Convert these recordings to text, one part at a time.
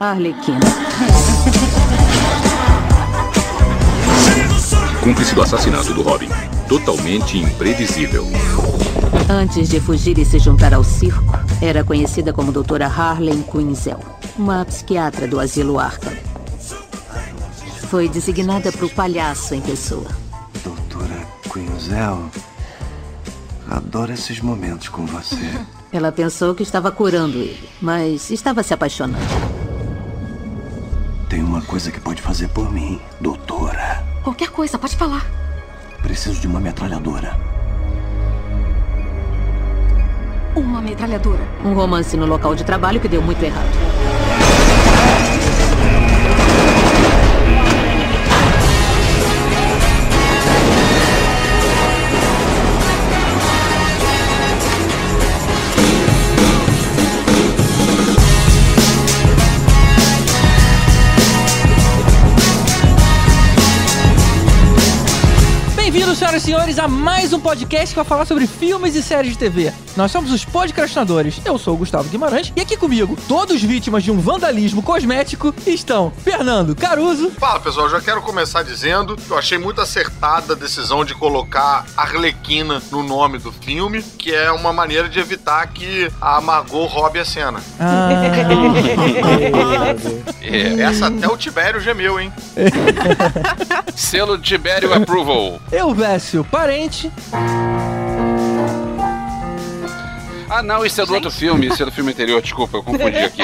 Arlequina. Cúmplice do assassinato do Robin. Totalmente imprevisível. Antes de fugir e se juntar ao circo, era conhecida como Doutora Harley Quinzel, uma psiquiatra do asilo Arkham. Foi designada para o palhaço em pessoa. Doutora Quinzel, adoro esses momentos com você. Ela pensou que estava curando ele, mas estava se apaixonando. Coisa que pode fazer por mim, doutora. Qualquer coisa, pode falar. Preciso de uma metralhadora. Uma metralhadora. Um romance no local de trabalho que deu muito errado. Senhoras e senhores, a mais um podcast que vai falar sobre filmes e séries de TV. Nós somos os podcastinadores. Eu sou o Gustavo Guimarães e aqui comigo, todos vítimas de um vandalismo cosmético, estão Fernando Caruso. Fala pessoal, já quero começar dizendo que eu achei muito acertada a decisão de colocar Arlequina no nome do filme, que é uma maneira de evitar que a Margot roube a cena. Ah, É, essa até o Tibério gemeu, hein? Selo Tibério Approval. Elvésio Parente. Ah, não, isso é do outro filme, isso é do filme anterior, desculpa, eu confundi aqui.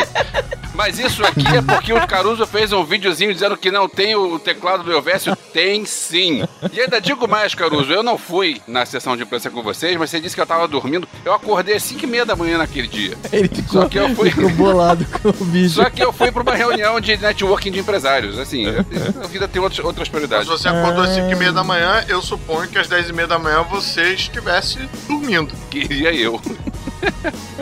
Mas isso aqui é porque o Caruso fez um videozinho dizendo que não tem o teclado do Elvésio. Tem sim. E ainda digo mais, Caruso, eu não fui na sessão de imprensa com vocês, mas você disse que eu tava dormindo. Eu acordei às 5 e meia da manhã naquele dia. Ele ficou, Só que eu fui- ficou bolado com o vídeo. Só que eu fui pra uma reunião de networking de empresários. Assim, a vida tem outras, outras Mas prioridades. você acordou às 5 e meia da manhã, eu suponho que às 10 e meia da manhã você estivesse dormindo. Queria eu.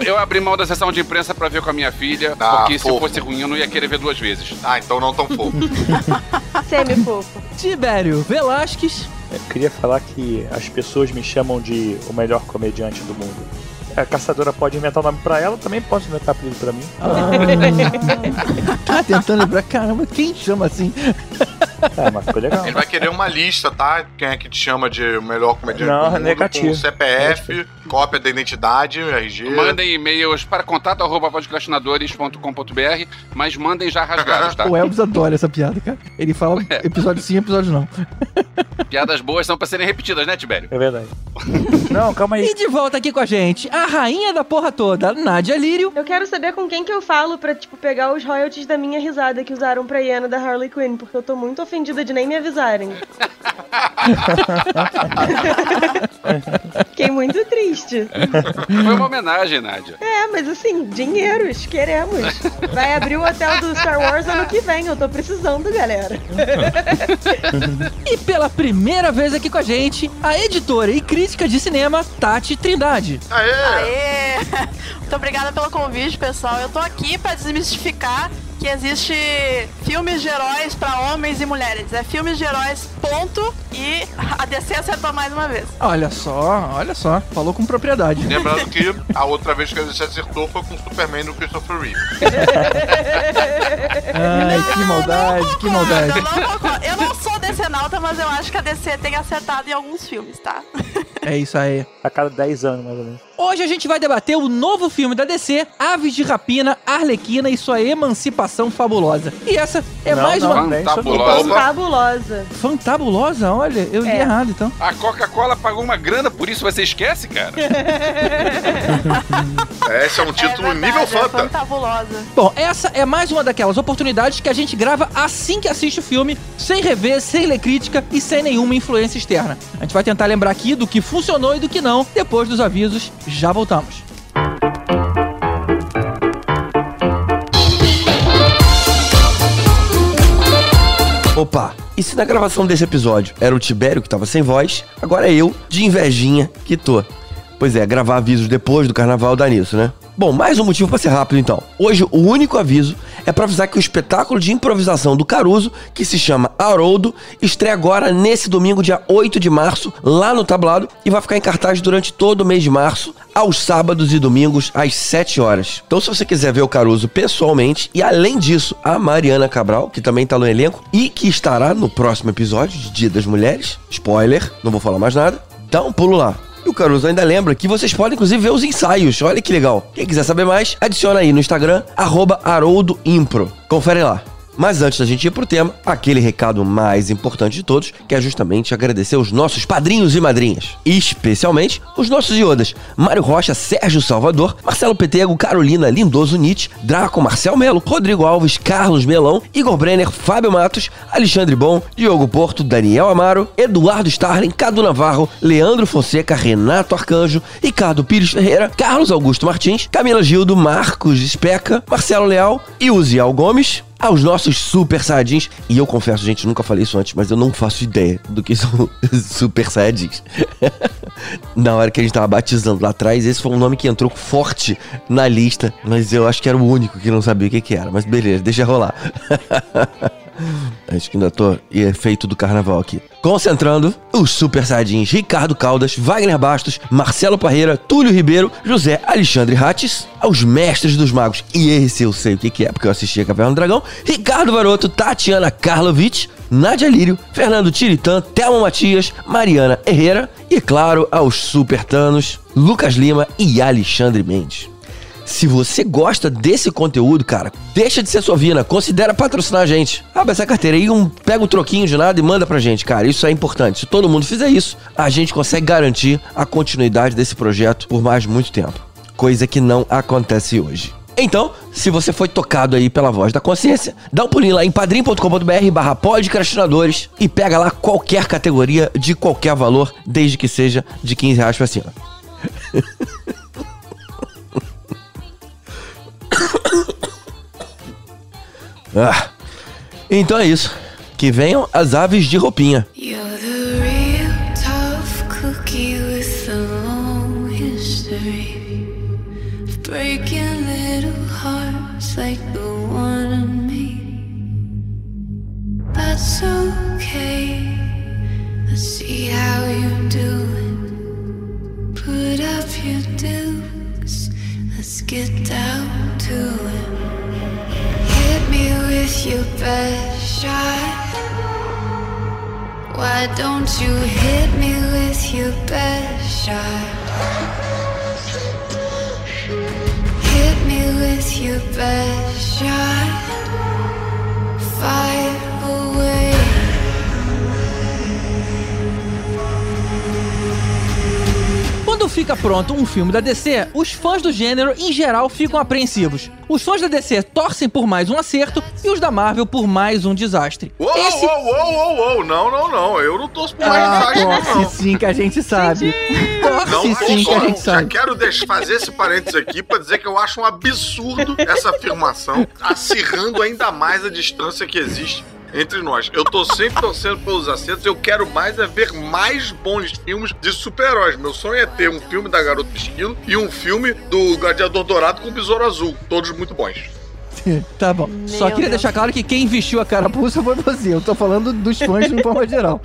Eu abri mão da sessão de imprensa pra ver com a minha filha, Ah, porque se. Fosse ruim eu não ia querer ver duas vezes. Ah, então não tão fofo. Semi-fofo. Tibério Velasquez. Eu queria falar que as pessoas me chamam de o melhor comediante do mundo. A caçadora pode inventar nome pra ela, também posso inventar apelido pra mim. Tá tentando lembrar, caramba, quem chama assim? É, mas ficou legal. Ele vai querer uma lista, tá? Quem é que te chama de melhor comediante Não, do mundo, negativo. com CPF, cópia da identidade, RG. Mandem e-mails para contato arroba podcastinadores.com.br, mas mandem já rasgados, tá? O Elvis adora essa piada, cara. Ele fala É. episódio sim, episódio não. Piadas boas são pra serem repetidas, né, Tibério? É verdade. Não, calma aí. E de volta aqui com a gente, a rainha da porra toda, Nádia Lírio. Eu quero saber com quem que eu falo pra, tipo, pegar os royalties da minha risada que usaram pra hiena da Harley Quinn, porque eu tô muito ofendida de nem me avisarem. Fiquei muito triste. Foi uma homenagem, Nádia. É, mas assim, dinheiros, queremos. Vai abrir o hotel do Star Wars ano que vem, eu tô precisando, galera. E pela primeira vez aqui com a gente, a editora e crítica de cinema, Tati Trindade. Aê! Aê! Muito obrigada pelo convite, pessoal. Eu tô aqui pra desmistificar que existe filmes de heróis pra homens e mulheres. É filmes de heróis, ponto. E a DC acertou mais uma vez. Olha só, olha só, falou com propriedade. Lembrando que a outra vez que a gente acertou foi com o Superman do Christopher Reeve. Ai, que maldade, que maldade. Eu não, concordo. eu não sou decenalta, mas eu acho que a DC tem acertado em alguns filmes, tá? É isso aí. A cada 10 anos, mais ou menos. Hoje a gente vai debater o novo filme da DC, Aves de Rapina, Arlequina e sua emancipação fabulosa. E essa é Não, mais não, uma Fantabulosa. Fabulosa. fantabulosa. Olha, eu li É. errado então. A Coca-Cola pagou uma grana, por isso você esquece, cara? Esse é um título é verdade, nível é Fanta. fantabulosa. Bom, essa é mais uma daquelas oportunidades que a gente grava assim que assiste o filme, sem rever, sem ler crítica e sem nenhuma influência externa. A gente vai tentar lembrar aqui do que funcionou e do que não, depois dos avisos. Já voltamos. Opa, e se na gravação desse episódio era o Tibério que tava sem voz, agora é eu, de invejinha, que tô. Pois é, gravar avisos depois do carnaval dá nisso, né? Bom, mais um motivo pra ser rápido então. Hoje o único aviso é pra avisar que o espetáculo de improvisação do Caruso, que se chama Haroldo, estreia agora nesse domingo, dia 8 de março, lá no tablado, e vai ficar em cartaz durante todo o mês de março, aos sábados e domingos, às 7 horas. Então, se você quiser ver o Caruso pessoalmente, e além disso, a Mariana Cabral, que também tá no elenco, e que estará no próximo episódio de Dia das Mulheres, spoiler, não vou falar mais nada, dá um pulo lá. E o Caruso ainda lembra que vocês podem, inclusive, ver os ensaios. Olha que legal. Quem quiser saber mais, adiciona aí no Instagram, arroba HaroldoImpro. Confere lá. Mas antes da gente ir pro tema, aquele recado mais importante de todos, que é justamente agradecer os nossos padrinhos e madrinhas. Especialmente os nossos iodas. Mário Rocha, Sérgio Salvador, Marcelo Petego, Carolina Lindoso Nietzsche, Draco Marcel Melo, Rodrigo Alves, Carlos Melão, Igor Brenner, Fábio Matos, Alexandre Bom, Diogo Porto, Daniel Amaro, Eduardo Starling, Cadu Navarro, Leandro Fonseca, Renato Arcanjo, Ricardo Pires Ferreira, Carlos Augusto Martins, Camila Gildo, Marcos Especa, Marcelo Leal e Uziel Gomes, aos nossos super saiyajins. E eu confesso, gente, nunca falei isso antes, mas eu não faço ideia do que são super saiyajins. na hora que a gente tava batizando lá atrás, esse foi um nome que entrou forte na lista, mas eu acho que era o único que não sabia o que, que era. Mas beleza, deixa rolar. Acho que ainda tô em efeito do carnaval aqui. Concentrando, os Super Saiyajins Ricardo Caldas, Wagner Bastos, Marcelo Parreira, Túlio Ribeiro, José Alexandre Rates, aos Mestres dos Magos, e esse eu sei o que, que é, porque eu assisti a Caverna do Dragão, Ricardo Varoto, Tatiana Karlovic, Nádia Lírio, Fernando Tiritã, Thelma Matias, Mariana Herrera e, claro, aos Super Tanos, Lucas Lima e Alexandre Mendes. Se você gosta desse conteúdo, cara, deixa de ser sovina, considera patrocinar a gente. Abre essa carteira aí, um, pega um troquinho de nada e manda pra gente, cara. Isso é importante. Se todo mundo fizer isso, a gente consegue garantir a continuidade desse projeto por mais muito tempo. Coisa que não acontece hoje. Então, se você foi tocado aí pela voz da consciência, dá um pulinho lá em padrim.com.br barra podcastinadores e pega lá qualquer categoria de qualquer valor, desde que seja de 15 reais pra cima. Ah, então é isso. Que venham as aves de roupinha. Get down Hit me with your best shot. Why don't you hit me with your best shot? Hit me with your best shot. Fire away. Fica pronto um filme da DC, os fãs do gênero, em geral, ficam apreensivos. Os fãs da DC torcem por mais um acerto e os da Marvel por mais um desastre. Uou, Esse- uou, uou, uou, uou, não, não, não, eu não torço por mais Ah, desastre, não. torce sim que a gente sabe. Não, Torce sim que a gente já sabe. quero deixar, fazer esse parênteses aqui pra dizer que eu acho um absurdo essa afirmação, acirrando ainda mais a distância que existe entre nós. Eu tô sempre torcendo pelos acertos, eu quero mais é ver mais bons filmes de super-heróis. Meu sonho é ter um filme da Garota Esquilo e um filme do Gladiador Dourado com o Besouro Azul, todos muito bons. Tá bom. Só queria deixar claro que quem vestiu a carapuça foi você. Eu tô falando dos fãs de forma geral.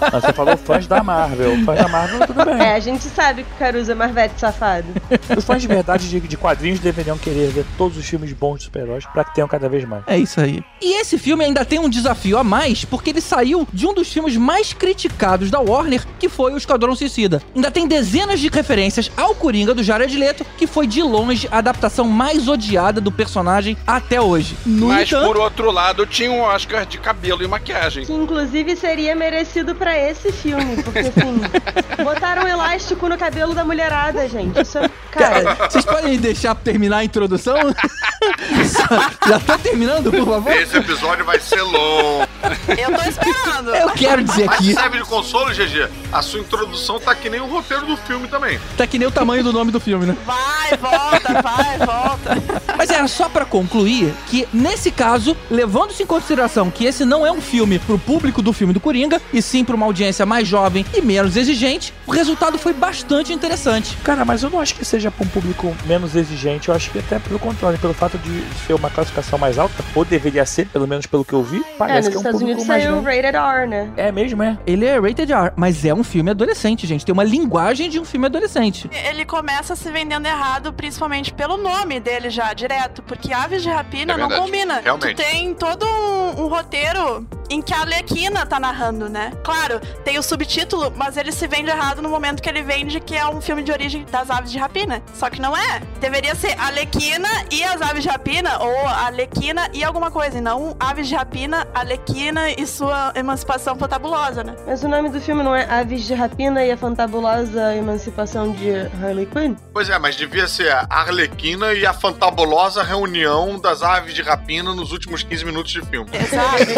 Mas você falou fãs da Marvel. Fãs da Marvel, tudo bem. É, a gente sabe que o Caruso é Marvete safado. Os fãs de verdade de, de quadrinhos deveriam querer ver todos os filmes bons de super-heróis pra que tenham cada vez mais. É isso aí. E esse filme ainda tem um desafio a mais, porque ele saiu de um dos filmes mais criticados da Warner, que foi o Esquadrão Suicida. Ainda tem dezenas de referências ao Coringa do Jared Leto, que foi de longe a adaptação mais odiada do personagem até hoje. No Mas entanto, por outro lado, tinha um Oscar de cabelo e maquiagem. Que inclusive seria merecido pra esse filme, porque assim, botaram um elástico no cabelo da mulherada, gente. Isso é. Cara, Cara, vocês podem deixar terminar a introdução? Já tá terminando, por favor? Esse episódio vai ser longo. Eu tô esperando. Eu quero dizer Mas aqui, serve de consolo, GG? A sua introdução tá que nem o roteiro do filme também. tá que nem o tamanho do nome do filme, né? Vai, volta, vai, volta. Mas era só pra concluir que, nesse caso, levando-se em consideração que esse não é um filme pro público do filme do Coringa, e sim pra uma audiência mais jovem e menos exigente, o resultado foi bastante interessante. Cara, mas eu não acho que seja pra um público menos exigente. Eu acho que até pelo contrário, pelo fato de ser uma classificação mais alta, ou deveria ser, pelo menos pelo que eu vi, É, parece nos que é um Estados público Unidos mais saiu rated R, né? É mesmo, é? Ele é rated R, mas é um filme adolescente, gente. Tem uma linguagem de um filme adolescente. Ele começa se vendendo errado, principalmente pelo nome dele já, direto. Porque Aves de Rapina É não combina. realmente. Tu tem todo um, um roteiro em que a Arlequina tá narrando, né? Claro, tem o subtítulo, mas ele se vende errado no momento que ele vende que é um filme de origem das Aves de Rapina. Só que não é. Deveria ser Arlequina e as Aves de Rapina, ou Arlequina e alguma coisa, e não Aves de Rapina, Arlequina e sua emancipação fantabulosa, né? Mas o nome do filme não é Aves de Rapina e a Fantabulosa Emancipação de Harley Quinn? Pois é, mas devia ser a Arlequina e a fantabulosa reunião das aves de rapina nos últimos 15 minutos de filme. Exatamente.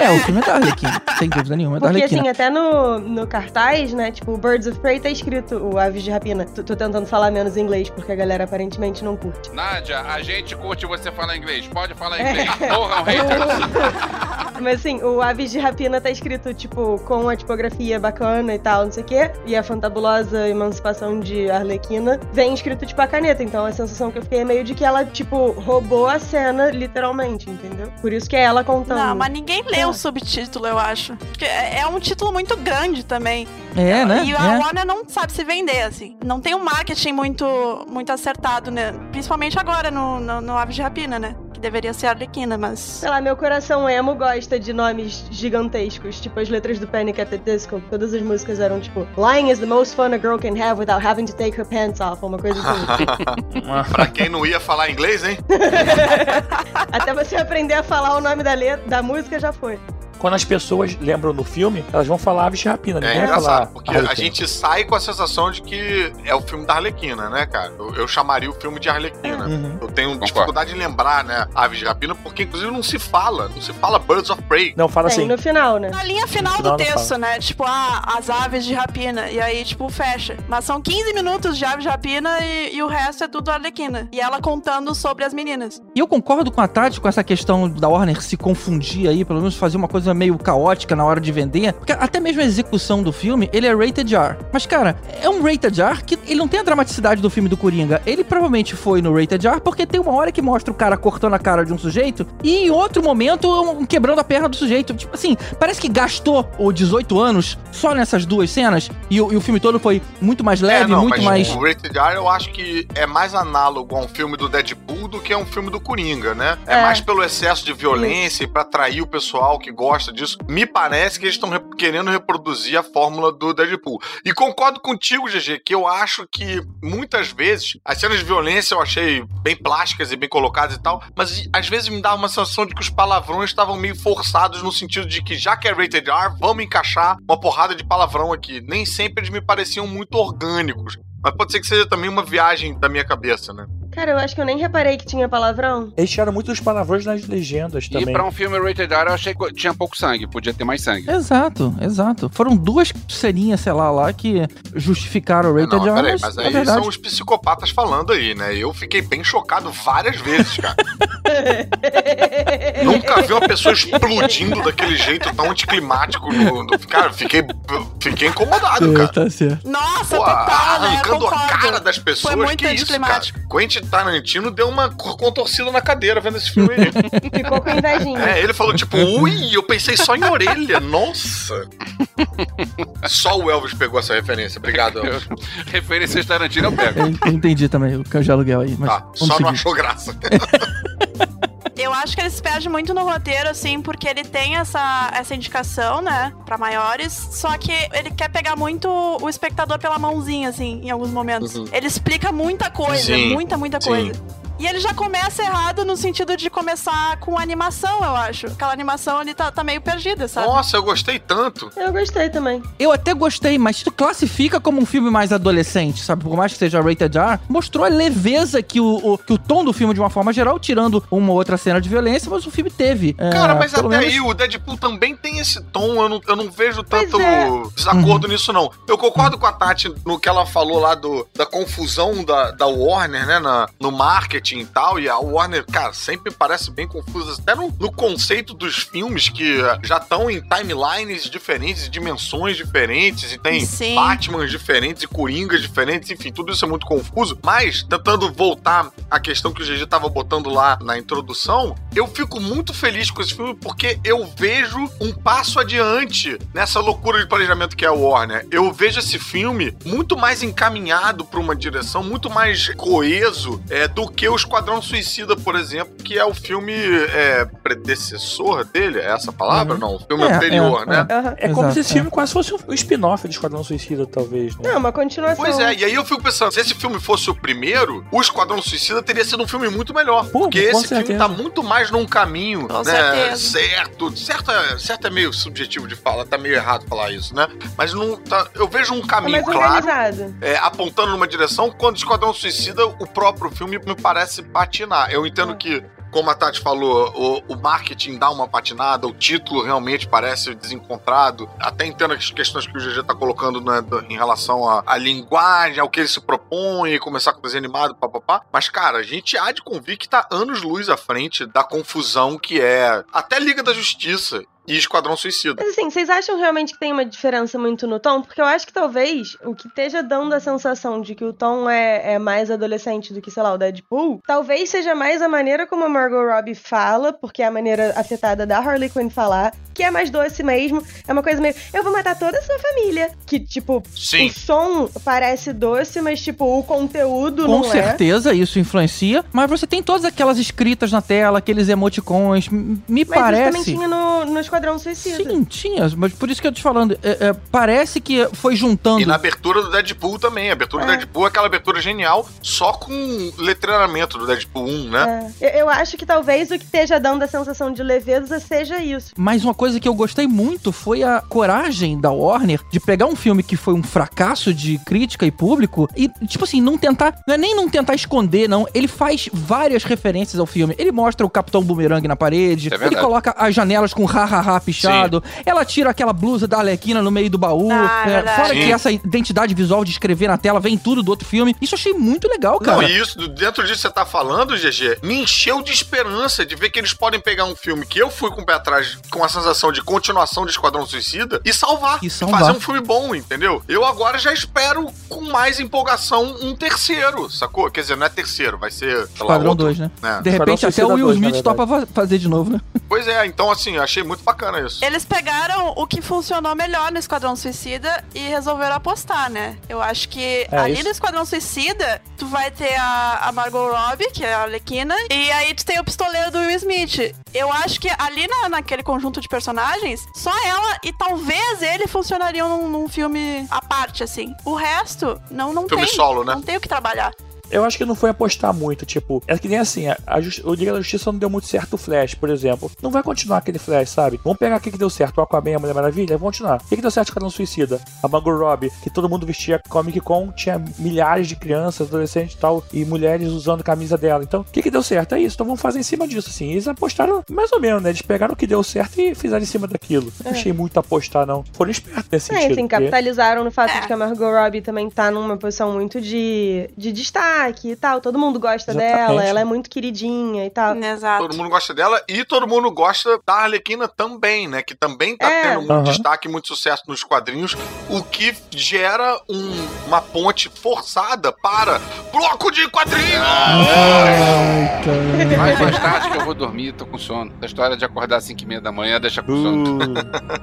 É, o filme é da Arlequina, sem dúvida nenhuma, é da Porque Arlequina. assim, até no, no cartaz, né, tipo, o Birds of Prey tá escrito o Aves de Rapina. Tô, tô tentando falar menos inglês, porque a galera aparentemente não curte. Nádia, a gente curte você falar inglês. Pode falar inglês. Porra, um hater. Mas assim, o Aves de Rapina tá escrito, tipo, com a tipografia bacana e tal, não sei o quê. E a fantabulosa emancipação de Arlequina vem escrito, tipo, a caneta. Então a sensação que eu fiquei é meio de que ela, tipo, roubou a cena, literalmente, entendeu? Por isso que é ela contando. Não, mas ninguém lê o subtítulo, eu acho. Porque é é um título muito grande também. É, né? E a É. Warner não sabe se vender, assim. Não tem um marketing muito, muito acertado, né? Principalmente agora no, no, no Aves de Rapina, né? Que deveria ser a Arlequina, mas... Sei lá, meu coração emo gosta de nomes gigantescos, tipo as letras do Panic! at the Disco. Todas as músicas eram tipo Lying is the most fun a girl can have without having to take her pants off, uma coisa assim. pra quem não ia falar inglês, hein? Até você aprender a falar o nome da letra, da música já foi. Quando as pessoas lembram do filme, elas vão falar Aves de Rapina, É ninguém vai falar. porque a gente sai com a sensação de que é o filme da Arlequina, né, cara? Eu, eu chamaria o filme de Arlequina. Uhum. Eu tenho dificuldade em lembrar, né, Aves de Rapina, porque inclusive não se fala, não se fala Birds of Prey. Não, fala Tem no final, né? Na linha final No final do texto, né? Tipo, ah, as aves de rapina. E aí, tipo, fecha. Mas são 15 minutos de aves de rapina e, e o resto é tudo Arlequina. E ela contando sobre as meninas. E eu concordo com a Tati com essa questão da Warner se confundir aí, pelo menos fazer uma coisa meio caótica na hora de vender. Porque até mesmo a execução do filme, ele é rated R. Mas, cara, é um rated R que ele não tem a dramaticidade do filme do Coringa. Ele provavelmente foi no rated R porque tem uma hora que mostra o cara cortando a cara de um sujeito e em outro momento um quebrando a perna do sujeito. Tipo assim, parece que gastou o 18 anos só nessas duas cenas e, o- e o filme todo foi muito mais leve, é, não, muito mas mais... o Rated R eu acho que é mais análogo a um filme do Deadpool do que a um filme do Coringa, né? É, É. mais pelo excesso de violência e pra atrair o pessoal que gosta disso. Me parece que eles estão re- querendo reproduzir a fórmula do Deadpool. E concordo contigo, GG, que eu acho que muitas vezes as cenas de violência eu achei bem plásticas e bem colocadas e tal, mas às vezes me dava uma sensação de que os palavrões estavam meio forçados no sentido de que já que é rated R, vamos encaixar uma porrada de palavrão aqui. Nem sempre eles me pareciam muito orgânicos. Mas pode ser que seja também uma viagem da minha cabeça, né? Cara, eu acho que eu nem reparei que tinha palavrão. Eles tiraram muitos palavrões nas legendas E também. pra um filme rated R, eu achei que tinha pouco sangue. Podia ter mais sangue. Exato, exato. Foram duas ceninhas, sei lá, lá que justificaram o rated Não, R, peraí, mas, mas é aí verdade. são os psicopatas falando aí, né? Eu fiquei bem chocado várias vezes, cara. Nunca vi uma pessoa explodindo daquele jeito tão anticlimático. No, no- cara, fiquei, fiquei incomodado, cara. Tá certo. Nossa, Pô, total, né? arrancando a Concordo. cara das pessoas, Foi muito que isso, cara? anticlimático. Quentin Tarantino deu uma contorcida na cadeira vendo esse filme aí. Ficou com invejinha. É, ele falou tipo, ui, eu pensei só em orelha, nossa. Só o Elvis pegou essa referência, obrigado, Elvis. Referências Tarantino eu pego. Eu eu entendi também o cão de aluguel aí, mas Tá, só não seguir. achou graça. Eu acho que ele se perde muito no roteiro, assim, porque ele tem essa, essa indicação, né, pra maiores, só que ele quer pegar muito o espectador pela mãozinha, assim, em alguns momentos. Uhum. Ele explica muita coisa, Sim, muita, muita sim. coisa. E ele já começa errado no sentido de começar com animação, eu acho. Aquela animação ali tá, tá meio perdida, sabe? Nossa, eu gostei tanto. Eu gostei também. Eu até gostei, mas tu classifica como um filme mais adolescente, sabe? Por mais que seja rated R, mostrou a leveza que o, o- que o tom do filme, de uma forma geral, tirando uma ou outra cena de violência, mas o filme teve. É, Cara, mas até menos- aí o Deadpool também tem esse tom, eu não, eu não vejo tanto é. desacordo nisso, não. Eu concordo com a Tati no que ela falou lá do, da confusão da, da Warner, né, na- no marketing marketing e tal, e a Warner, cara, sempre parece bem confusa, até no, no conceito dos filmes que eh, já estão em timelines diferentes, dimensões diferentes, e tem Sim. Batman diferentes e Coringas diferentes, enfim, tudo isso é muito confuso. Mas, tentando voltar à questão que o GG tava botando lá na introdução, eu fico muito feliz com esse filme porque eu vejo um passo adiante nessa loucura de planejamento que é a Warner. Eu vejo esse filme muito mais encaminhado para uma direção, muito mais coeso é, do que o Esquadrão Suicida, por exemplo, que é o filme é, predecessor dele, é essa palavra? Não, o filme É, anterior, é, né? É como se esse filme quase fosse um spin-off de Esquadrão Suicida, talvez. Né? Não, uma continuação. Pois é, e aí eu fico pensando, se esse filme fosse o primeiro, o Esquadrão Suicida teria sido um filme muito melhor. porque com esse filme certeza. tá muito mais num caminho, né, certo. Certo é, certo é meio subjetivo de falar, tá meio errado falar isso, né? Mas não, tá- eu vejo um É caminho mais claro. é, apontando numa direção, quando o Esquadrão Suicida, o próprio filme me parece patinar. Eu entendo que, como a Tati falou, o, o marketing dá uma patinada, o título realmente parece desencontrado. Até entendo as questões que o GG tá colocando né, em relação à, linguagem, ao que ele se propõe, começar com desenho animado, papapá. Mas, cara, a gente há de convir que tá anos-luz à frente da confusão que é até Liga da Justiça e Esquadrão Suicida. Mas assim, vocês acham realmente que tem uma diferença muito no tom? Porque eu acho que talvez o que esteja dando a sensação de que o tom é, é mais adolescente do que, sei lá, o Deadpool, talvez seja mais a maneira como a Margot Robbie fala, porque é a maneira afetada da Harley Quinn falar, que é mais doce mesmo. É uma coisa meio, eu vou matar toda a sua família. Que, tipo, Sim. o som parece doce, mas, tipo, o conteúdo Com não é. certeza isso influencia, mas você tem todas aquelas escritas na tela, aqueles emoticons. Me Mas isso também parece. tinha no, no Esquadrão Suicida. Sim, tinha, mas por isso que eu tô te falando. é, é, parece que foi juntando. E na abertura do Deadpool também. A abertura do É. Deadpool é aquela abertura genial, só com letreiramento do Deadpool 1, né? É. Eu, eu acho que talvez o que esteja dando a sensação de leveza seja isso. Mas uma coisa que eu gostei muito foi a coragem da Warner de pegar um filme que foi um fracasso de crítica e público e, tipo assim, não tentar. Não é nem não tentar esconder, não. Ele faz várias referências ao filme. Ele mostra o Capitão Boomerang na parede, É ele coloca as janelas com pichado, ela tira aquela blusa da Arlequina no meio do baú. Ah, é, fora Sim. que essa identidade visual de escrever na tela vem tudo do outro filme. Isso eu achei muito legal, cara. Não, e isso, dentro disso que você tá falando, GG, me encheu de esperança de ver que eles podem pegar um filme que eu fui com o pé atrás com a sensação de continuação de Esquadrão Suicida e salvar. E salvar. Fazer um filme bom, entendeu? Eu agora já espero com mais empolgação um terceiro, sacou? Quer dizer, não é terceiro, vai ser. Esquadrão outro, 2, né? né? De repente até o Will 2, na Smith topa fa- fazer de novo, né? Pois é, então assim, eu achei muito bacana isso. Eles pegaram o que funcionou melhor no Esquadrão Suicida e resolveram apostar, né? Eu acho que É ali isso. no Esquadrão Suicida, tu vai ter a, a Margot Robbie, que é a Arlequina, e aí tu tem o pistoleiro do Will Smith. Eu acho que ali na, naquele conjunto de personagens, só ela e talvez ele funcionariam num, num filme à parte, assim. O resto, não, não Filme tem. solo, né? Não tem o que trabalhar. Eu acho que não foi apostar muito, tipo, é que nem assim, a, a o Liga da Justiça não deu muito certo o Flash, por exemplo. Não vai continuar aquele Flash, sabe? Vamos pegar o que deu certo, o Aquaman e a Mulher Maravilha, vamos continuar. O que que deu certo cada um suicida? A Margot Robbie, que todo mundo vestia Comic Con, tinha milhares de crianças, adolescentes e tal, e mulheres usando a camisa dela. Então, o que que deu certo? É isso, então vamos fazer em cima disso, assim. Eles apostaram mais ou menos, né? Eles pegaram o que deu certo e fizeram em cima daquilo. Não achei muito apostar, não. Foram espertos nesse É, sentido. assim, porque- capitalizaram no fato É. de que a Margot Robbie também tá numa posição muito de, de destaque e tal. Todo mundo gosta Exatamente. dela, ela é muito queridinha e tal. Exato. Todo mundo gosta dela e todo mundo gosta da Arlequina também, né? Que também tá É. tendo muito Aham. destaque, muito sucesso nos quadrinhos, o que gera um- uma ponte forçada para bloco de quadrinhos! Vai mais tarde que eu vou dormir, tô com sono. A história de acordar às 5 e meia da manhã deixa com sono. Uh,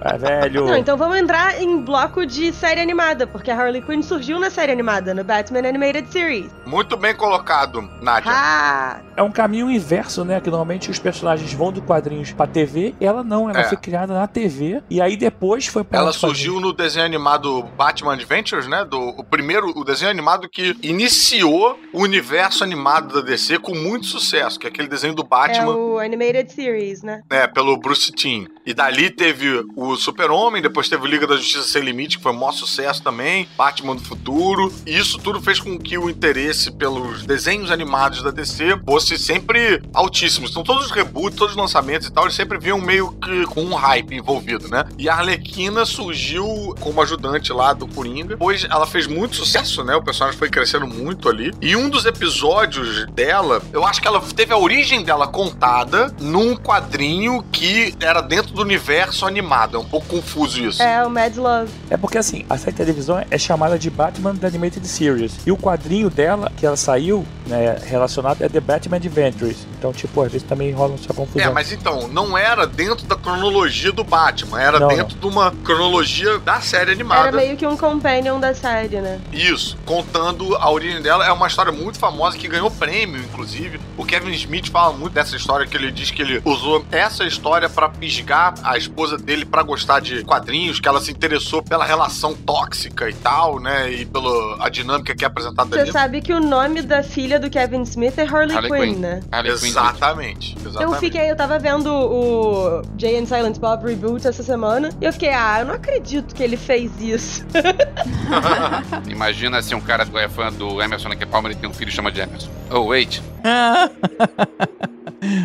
é velho. Não, então vamos entrar em bloco de série animada, porque a Harley Quinn surgiu na série animada, no Batman Animated Series. Muito bem colocado, Nádia. Ah! É um caminho inverso, né? Que normalmente os personagens vão do quadrinhos pra TV. Ela não, ela É. foi criada na TV. E aí depois foi pra Ela os quadrinhos. surgiu no desenho animado Batman Adventures, né? Do, o primeiro, o desenho animado que iniciou o universo animado da DC com muito sucesso. que é aquele desenho do É Batman. o Animated Series, né? É, pelo Bruce Timm. E dali teve o Super-Homem, depois teve o Liga da Justiça Sem Limite, que foi um maior sucesso também, Batman do Futuro. E isso tudo fez com que o interesse pelos desenhos animados da DC fosse sempre altíssimo. Então todos os reboots, todos os lançamentos e tal, eles sempre vinham meio que com um hype envolvido, né? E a Arlequina surgiu como ajudante lá do Coringa. Depois ela fez muito sucesso, né? O personagem foi crescendo muito ali. E um dos episódios dela, eu acho que ela teve a origem dela contada num quadrinho que era dentro do universo animado. É um pouco confuso isso. É o Mad Love. É porque assim, a série televisão é chamada de Batman The Animated Series. E o quadrinho dela, que ela saiu, né, relacionado, é The Batman Adventures. Então, tipo, às vezes também rola essa confusão. É, mas então, não era dentro da cronologia do Batman, era Não, dentro de uma cronologia da série animada. Era meio que um companion da série, né? Isso, contando a origem dela, é uma história muito famosa que ganhou prêmio, inclusive. O Kevin Smith fala muito dessa história, que ele diz que ele usou essa história pra pisgar a esposa dele pra gostar de quadrinhos, que ela se interessou pela relação tóxica e tal, né? E pela a dinâmica que é apresentada Você ali. sabe que o nome da filha do Kevin Smith é Harley, Harley Quinn, Quinn. né? Exatamente, exatamente. Eu fiquei, eu tava vendo o Jay and Silent Bob Reboot essa semana e eu fiquei, ah, eu não acredito que ele fez isso. Imagina se um cara que é fã do Emerson Lake Palmer e tem um filho que chama de Emerson. Oh, wait.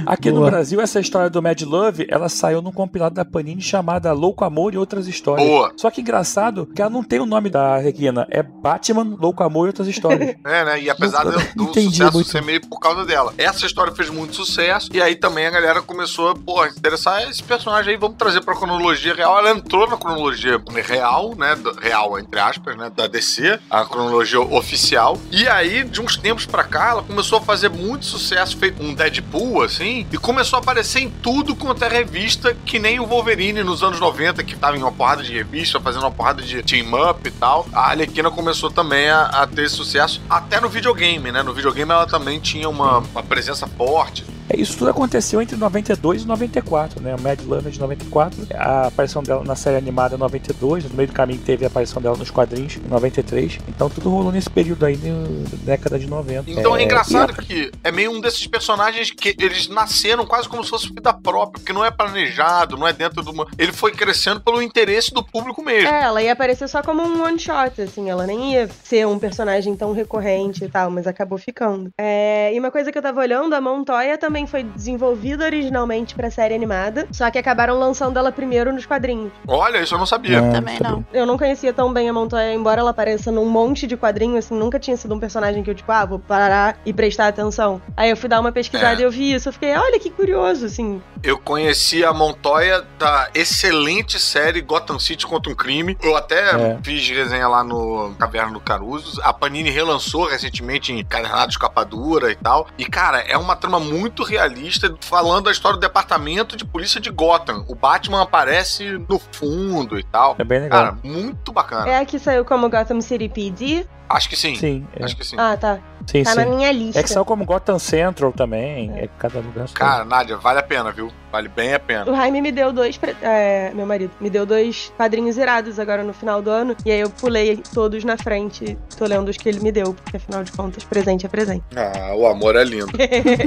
Aqui no Boa. Brasil, essa história do Mad Love, ela saiu num compilado da Panini chamada Louco Amor e Outras Histórias. Boa. Só que engraçado que ela não tem o nome da Requina, é Batman, Louco Amor e Outras Histórias. É, né? E apesar Não- do, entendi sucesso muito. ser meio por causa dela. Essa história fez muito sucesso. E aí também a galera começou a, pô, interessar esse personagem aí, vamos trazer pra cronologia real. Ela entrou na cronologia real, né? Real, entre aspas, né? Da DC, a cronologia oficial. E aí, de uns tempos pra cá, ela começou a fazer muito sucesso, feito um Deadpool, assim, e começou a aparecer em tudo quanto é revista, que nem o Wolverine nos anos 90, que tava em uma porrada de revista, fazendo uma porrada de team-up e tal. A Arlequina começou também a, a ter sucesso, até no videogame, né? No videogame ela também tinha uma, uma presença forte. É, isso tudo aconteceu entre 92 e 94, né? O Mad é de 94, a aparição dela na série animada é 92, no meio do caminho teve a aparição dela nos quadrinhos em 93. Então tudo rolou nesse período aí, na década de 90. Então é, engraçado e a- que é meio um desses personagens que eles nasceram quase como se fosse vida própria, porque não é planejado, não é dentro de uma. Ele foi crescendo pelo interesse do público mesmo. É, ela ia aparecer só como um one shot, assim, ela nem ia ser um personagem tão recorrente e tal, mas acabou ficando. É, e uma coisa que eu tava olhando, a Montoya também foi desenvolvida originalmente pra série animada, só que acabaram lançando ela primeiro nos quadrinhos. Olha, isso eu não sabia. Também não. Eu não conhecia tão bem a Montoya, embora ela apareça num monte de quadrinhos, assim, nunca tinha sido um personagem que eu, tipo, ah, vou parar e prestar atenção. Aí eu fui dar uma pesquisada É. e eu vi isso, eu fiquei, olha que curioso, assim. Eu conheci a Montoya da excelente série Gotham City contra um crime. Eu até É. fiz resenha lá no Caverna do Caruso. A Panini relançou recentemente em Cadernado de Capa Dura e tal. E, cara, é uma trama muito realista falando a história do departamento de polícia de Gotham. O Batman aparece no fundo e tal. É bem legal. Cara, muito bacana. É a que saiu como Gotham City PD? Acho que sim. Sim, é. Acho que sim. Ah, tá. Sim, tá sim. na minha lista. É que saiu como Gotham Central também, é, cada lugar só. Cara, Nádia, vale a pena, viu? Vale bem a pena. O Jaime me deu dois, pre- é, meu marido, me deu dois quadrinhos irados agora no final do ano. E aí eu pulei todos na frente, tô lendo os que ele me deu, porque afinal de contas, presente é presente. Ah, o amor é lindo.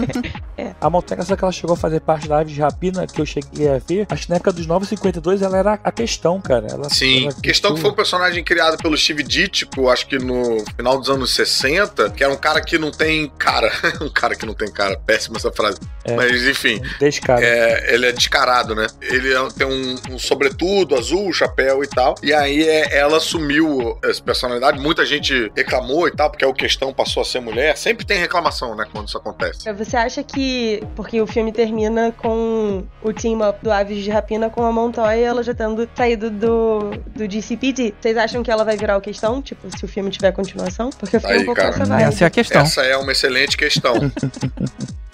A Monteca, só que ela chegou a fazer parte da Ave de Rapina, que eu cheguei a ver. Acho que na época dos 952 ela era a questão, cara. Ela, Sim, ela questão que foi um personagem criado pelo Steve Ditko, acho que no final dos anos 60, que era um cara que não tem cara. um cara que não tem cara, péssima essa frase. É. Mas enfim, Descarado. é, ele é descarado, né? Ele é- tem um, um sobretudo azul, chapéu e tal. E aí é, ela assumiu essa personalidade. Muita gente reclamou e tal, porque a questão passou a ser mulher. Sempre tem reclamação, né, quando isso acontece. Você acha que, porque o filme termina com o team-up do Aves de Rapina com a Montoya, ela já tendo saído do, do DCPD, vocês acham que ela vai virar o questão? Tipo, se o filme tiver continuação? Porque eu fiquei Aí, um pouco cara. nessa vibe. Essa é a questão. Essa é uma excelente questão.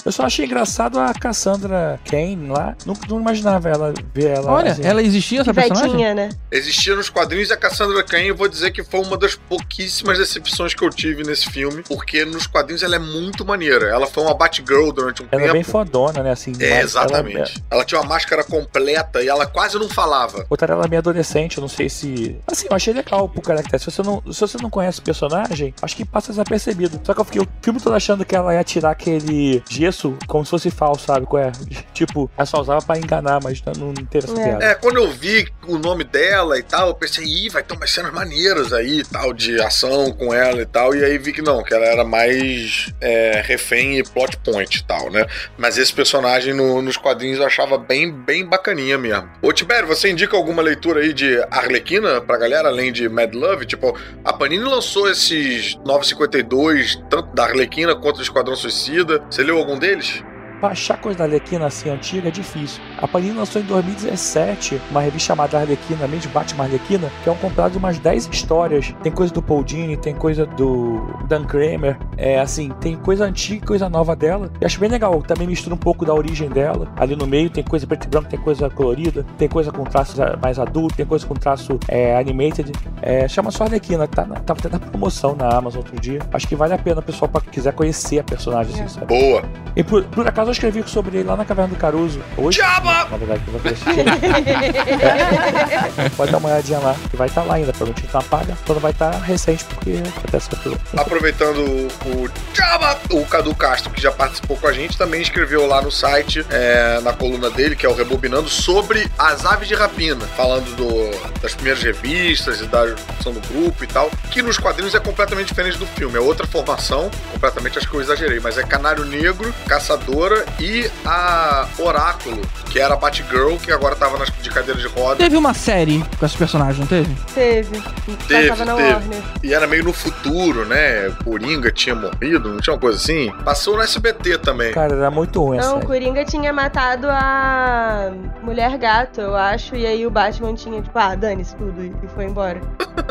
Eu só achei engraçado a Cassandra Kane lá. Não, não imaginava ela ver ela. Olha, assim. ela existia essa personagem? Vetinha, né? Existia nos quadrinhos e a Cassandra Cain, eu vou dizer que foi uma das pouquíssimas decepções que eu tive nesse filme, porque nos quadrinhos ela é muito maneira. Ela foi uma Batgirl durante um Ela é tempo. bem fodona, né? Assim, É, exatamente. Ela, tinha uma máscara completa e ela quase não falava. Botaram ela meio adolescente, eu não sei se. Assim, eu achei legal pro caractere. Se você não, se você não conhece o personagem, acho que passa desapercebido. Só que eu fiquei o filme todo achando que ela ia tirar aquele gesso isso como se fosse falso, sabe? Qual é? Tipo, ela só usava pra enganar, mas não, teve essa piada. É, quando eu vi o nome dela e tal, eu pensei, ih, vai ter umas cenas maneiras aí e tal, de ação com ela e tal. E aí vi que não, que ela era mais é, refém e plot point e tal, né? Mas esse personagem no- nos quadrinhos eu achava bem, bem bacaninha mesmo. Ô, Tibério, você indica alguma leitura aí de Arlequina pra galera, além de Mad Love? Tipo, a Panini lançou esses 952, tanto da Arlequina quanto do Esquadrão Suicida. Você leu algum deles? Achar coisa da Arlequina assim antiga é difícil. A Panini lançou em 2017 uma revista chamada Arlequina, mesmo Batman Arlequina, que é um compilado de umas 10 histórias. Tem coisa do Paul Dini, tem coisa do Dan Kramer. É assim, tem coisa antiga e coisa nova dela. Eu acho bem legal. Também mistura um pouco da origem dela. Ali no meio tem coisa preto e branco, tem coisa colorida, tem coisa com traços ah, mais adulto, tem coisa com traço é, animated. É, chama só Arlequina, tá, na- tava até na promoção na Amazon outro dia. Acho que vale a pena, pessoal, pra quiser conhecer a personagem, assim, sabe? Boa. E por, por acaso eu escrevi sobre ele lá na Caverna do Caruso. Hoje. Diaba! Na verdade, que. É, pode dar uma olhadinha lá, que vai estar lá ainda, provavelmente na palha. Quando vai estar recente, porque acontece aquilo. Aproveitando o Jabba, o Cadu Castro, que já participou com a gente, também escreveu lá no site, é, na coluna dele, que é o Rebobinando, sobre as aves de rapina, falando do- das primeiras revistas e da função do grupo e tal, que nos quadrinhos é completamente diferente do filme, é outra formação, completamente acho que eu exagerei, mas é Canário Negro, Caçadora e a Oráculo, que era a Batgirl, que agora tava nas, de cadeira de roda. Teve uma série com esses personagens, não teve? Teve. Teve, teve. Warner. E era meio no futuro, né? Coringa tinha morrido, não tinha uma coisa assim? Passou no SBT também. Cara, era muito ruim Não, o Coringa tinha matado a Mulher Gato, eu acho, e aí o Batman tinha, tipo, ah, dane-se tudo, e foi embora.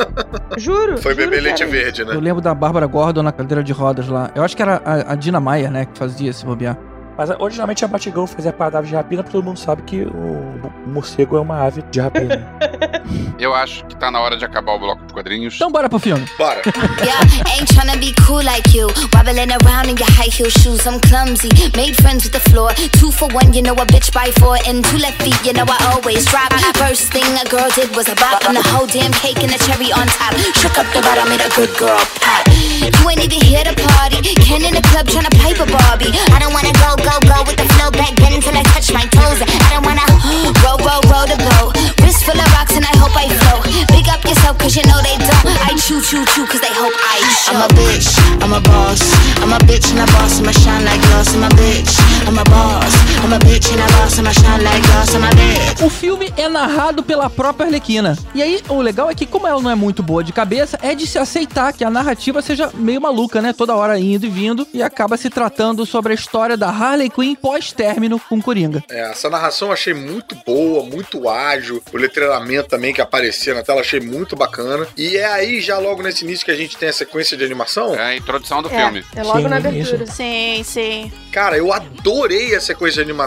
Juro. Foi juro beber leite verde, né? Eu lembro da Bárbara Gordon na cadeira de rodas lá. Eu acho que era a, a Dina Maia, né, que fazia esse bobear. Mas originalmente a Batgirl fazia parte da ave de rapina, porque todo mundo sabe que o morcego é uma ave de rapina. Eu acho que tá na hora de acabar o bloco de quadrinhos. Então bora pro filme. Bora. Yeah, ain't tryna be cool like you. Wobbling around in your high heel shoes, I'm clumsy. Made friends with the floor. Two for one, you know a bitch by four. And two left feet, you know I always drop. First thing a girl did was a bop. And the whole damn cake and the cherry on top. Shook up the bottom, made a good girl pop. You ain't even here to party. Ken in the club tryna pipe a Barbie. I don't wanna go, go, go with the flow back then until I touch my toes. I don't wanna roll, roll, roll the boat. Wrist full of rocks and I hope I float. Big up yourself cause you know they don't. I chew, chew, chew cause they hope I show. I'm a bitch, I'm a boss. I'm a bitch and a boss, I'ma shine like glass. I'm a bitch, I'm a boss. Bitch. O filme é narrado pela própria Arlequina. E aí, o legal é que, como ela não é muito boa de cabeça, é de se aceitar que a narrativa seja meio maluca, né? Toda hora indo e vindo. E acaba se tratando sobre a história da Harley Quinn pós-término com Coringa. É, essa narração eu achei muito boa, muito ágil. O letreiramento também que aparecia na tela, achei muito bacana. E é aí, já logo nesse início, que a gente tem a sequência de animação. É a introdução do É, filme. é logo Sim, na abertura. Sim, sim. Cara, eu adorei a sequência de animação.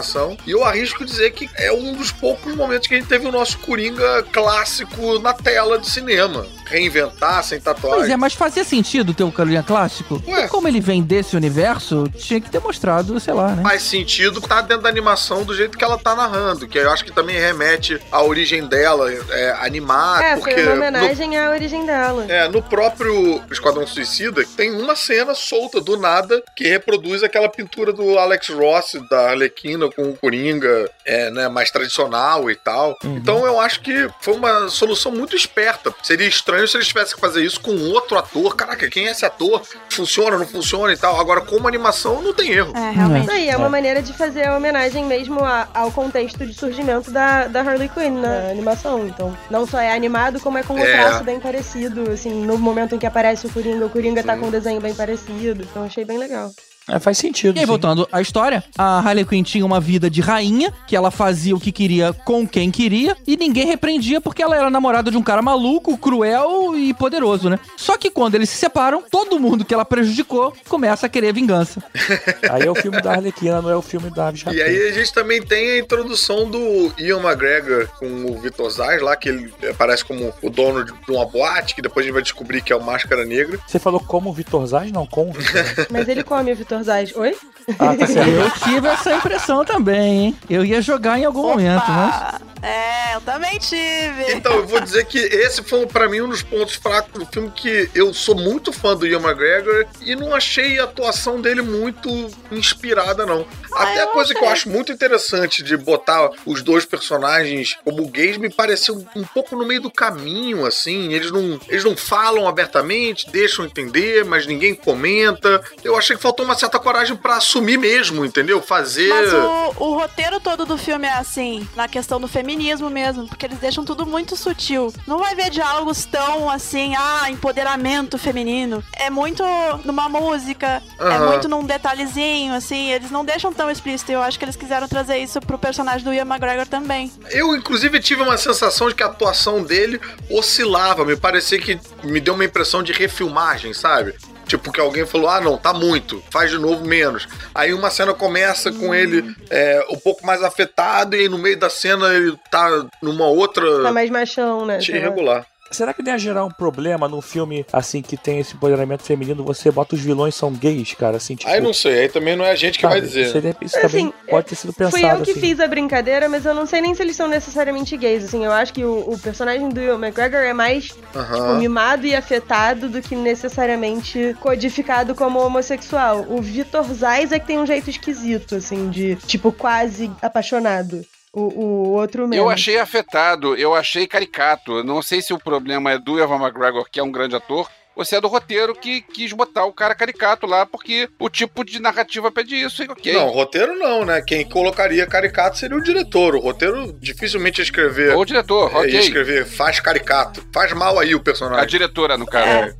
E eu arrisco dizer que é um dos poucos momentos que a gente teve o nosso Coringa clássico na tela de cinema. Reinventar, sem tatuagem. Pois é, mas fazia sentido ter o Coringa clássico? Ué. E como ele vem desse universo, tinha que ter mostrado, sei lá, né? faz sentido tá dentro da animação do jeito que ela tá narrando, que eu acho que também remete à origem dela, é, animar, É, porque foi uma no- homenagem à origem dela. É, no próprio Esquadrão Suicida, tem uma cena solta do nada que reproduz aquela pintura do Alex Ross, da Arlequina com o Coringa, é, né, mais tradicional e tal. Então eu acho que foi uma solução muito esperta. Seria estranho se eles tivessem que fazer isso com outro ator. Caraca, quem é esse ator? Funciona, não funciona e tal. Agora, como animação, não tem erro. É, realmente. Aí é uma maneira de fazer a homenagem mesmo a- ao contexto de surgimento da, da Harley Quinn na animação. Então, não só é animado, como é com um É. traço bem parecido. Assim, no momento em que aparece o Coringa, o Coringa tá com um desenho bem parecido. Então, achei bem legal. É, faz sentido. E aí, sim. voltando à história, a Harley Quinn tinha uma vida de rainha, que ela fazia o que queria com quem queria, e ninguém repreendia porque ela era namorada de um cara maluco, cruel e poderoso, né? Só que quando eles se separam, todo mundo que ela prejudicou começa a querer vingança. Aí é o filme da Arlequina, não é o filme da Ave E aí a gente também tem a introdução do Ian McGregor com o Vitor Zaz lá, que ele aparece como o dono de uma boate, que depois a gente vai descobrir que é o Máscara Negra. Você falou como o Vitor Zaz? Não, com o Vitor. Mas ele come o Vitor Zaz. Oi? Ah, tá certo. Eu tive essa impressão também, hein? Eu ia jogar em algum momento, né? É, eu também tive. Então, eu vou dizer que esse foi pra mim um dos pontos fracos do filme, que eu sou muito fã do Ian McGregor e não achei a atuação dele muito inspirada, não. Até a coisa que eu acho muito interessante de botar os dois personagens como gays me pareceu um pouco no meio do caminho, assim. Eles não, eles não falam abertamente, deixam entender, mas ninguém comenta. Eu achei que faltou uma certa coragem pra assumir mesmo, entendeu? Fazer. Mas o, o roteiro todo do filme é assim, na questão do feminismo mesmo, porque eles deixam tudo muito sutil. Não vai ver diálogos tão assim, ah, empoderamento feminino. É muito numa música, é Aham. muito num detalhezinho, assim, eles não deixam tão explícito. Eu acho que eles quiseram trazer isso pro personagem do Ian McGregor também. Eu, inclusive, tive uma sensação de que a atuação dele oscilava. Me parecia que me deu uma impressão de refilmagem, sabe? Tipo, que alguém falou, ah, não, tá muito, faz de novo menos. Aí uma cena começa com ele é, um pouco mais afetado, e no meio da cena ele tá numa outra. Tá mais machão, né? Irregular. Será que não ia gerar um problema num filme assim que tem esse empoderamento feminino? Você bota os vilões são gays, cara, assim, tipo. Aí não sei, aí também não é a gente que sabe, vai dizer. Seria, isso Assim, também pode ter sido pensado. Fui eu que assim. fiz a brincadeira, mas eu não sei nem se eles são necessariamente gays. Assim, eu acho que o, o personagem do Ian McGregor é mais tipo, Aham. mimado e afetado do que necessariamente codificado como homossexual. O Vitor Zais é que tem um jeito esquisito, assim, de tipo quase apaixonado. O, o outro mesmo. Eu achei afetado, eu achei caricato. Eu Não sei se o problema é do Evan McGregor, que é um grande ator, se é do roteiro que quis botar o cara caricato lá, porque o tipo de narrativa pede isso, e ok. Não, roteiro não, né? Quem colocaria caricato seria o diretor. O roteiro dificilmente ia escrever. Ou o diretor, é, ok. Ia escrever faz caricato. Faz mal aí o personagem. A diretora, no caso. É.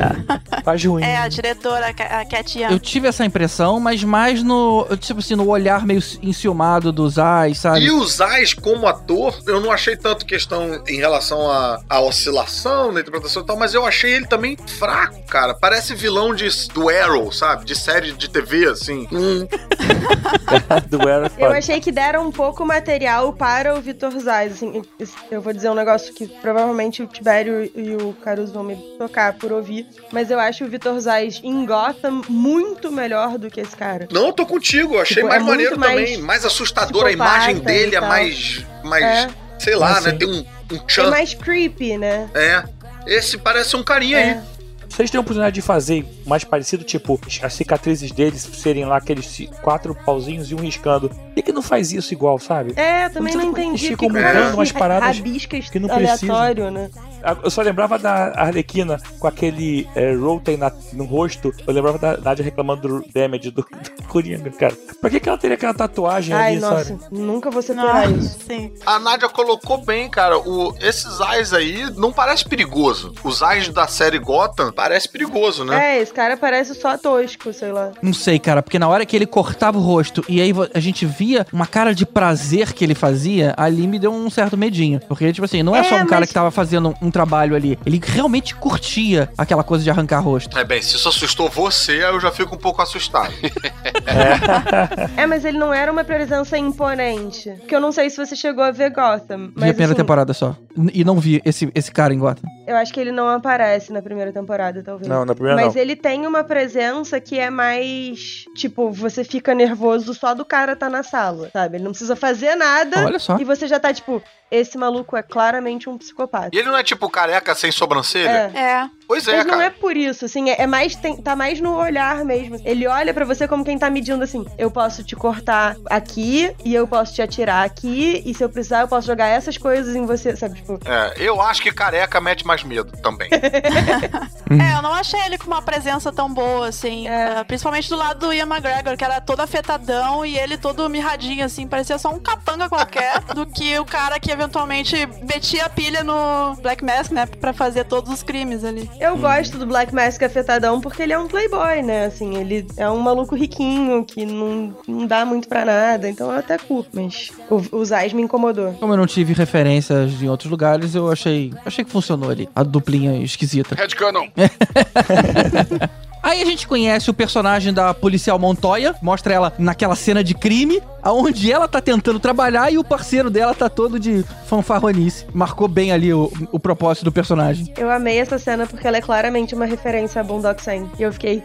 Faz ruim. É, a diretora, a Cat Young. Eu tive essa impressão, mas mais no, tipo assim, no olhar meio enciumado dos Zais, sabe? E o Zais, como ator, eu não achei tanto questão em relação à, à oscilação na interpretação e tal, mas eu achei ele também fraco, cara. Parece vilão de, do Arrow, sabe? De série de TV, assim. Hum, do Era Eu foda. achei que deram um pouco material para o Vitor Zais, assim, eu vou dizer um negócio que provavelmente o Tibério e o Caruso vão me tocar por ouvir, mas eu acho o Vitor Zais em Gotham muito melhor do que esse cara. Não, eu tô contigo. Eu achei Tipo, mais é maneiro mais também. Mais assustador. A imagem dele é mais. mais É. sei lá, Ah, né? Tem um, um É mais creepy, né? É. Esse parece um carinha É. aí. Vocês têm a oportunidade de fazer mais parecido, tipo, as cicatrizes deles serem lá aqueles quatro pauzinhos e um riscando. Por que, que não faz isso igual, sabe? É, eu também Não não entendi. eles ficam mudando parece umas paradas que não precisam. aleatório, né? Ah, Eu só lembrava da Arlequina com aquele é, Roten na- no rosto. Eu lembrava da Nádia reclamando do damage do, do Coringa, cara. Por que, que ela teria aquela tatuagem Ai, ali, nossa, sabe? nunca superar Não, isso. sim. A Nádia colocou bem, cara. O, esses Ais aí não parece perigoso. Os Ais da série Gotham parece perigoso, né? É, esse cara parece só tosco, sei lá. Não sei, cara, porque na hora que ele cortava o rosto e aí a gente via uma cara de prazer que ele fazia, ali me deu um certo medinho. Porque, tipo assim, não é, É, só um cara mas- que tava fazendo um trabalho ali. Ele realmente curtia aquela coisa de arrancar rosto. É bem, se isso assustou você, aí eu já fico um pouco assustado. É, mas ele não era uma presença imponente. Porque eu não sei se você chegou a ver Gotham. Vi Mas a primeira assim, temporada só. E não vi esse, esse cara em Gotham. eu acho que ele não aparece na primeira temporada, talvez. Não, na primeira Mas não. ele tem uma presença que é mais. Tipo, você fica nervoso só do cara tá na sala, sabe? Ele não precisa fazer nada. Olha só. E você já tá, tipo, esse maluco é claramente um psicopata. E ele não é tipo careca sem sobrancelha? É. É. Pois é, Mas não cara. é por isso, assim, é é mais, tem- tá mais no olhar mesmo. Ele olha pra você como quem tá medindo assim, eu posso te cortar aqui, e eu posso te atirar aqui, e se eu precisar eu posso jogar essas coisas em você, sabe, tipo... É, eu acho que careca mete mais medo também. É, eu não achei ele com uma presença tão boa, assim. É. É, principalmente do lado do Ian McGregor, que era todo afetadão e ele todo mirradinho, assim. Parecia só um capanga qualquer do que o cara que eventualmente metia a pilha no Black Mask, né? Pra fazer todos os crimes ali. Eu gosto do Black Mask afetadão porque ele é um playboy, né, assim, ele é um maluco riquinho que não, não dá muito pra nada, então eu até curto, mas o, o Zaz me incomodou. Como eu não tive referências em outros lugares, eu achei, achei que funcionou ali. A duplinha esquisita. Red Cannon. Aí a gente conhece o personagem da policial Montoya, mostra ela naquela cena de crime, aonde ela tá tentando trabalhar e o parceiro dela tá todo de fanfarronice. Marcou bem ali o, o propósito do personagem. Eu amei essa cena porque ela é claramente uma referência a Boondock Saints. E eu fiquei,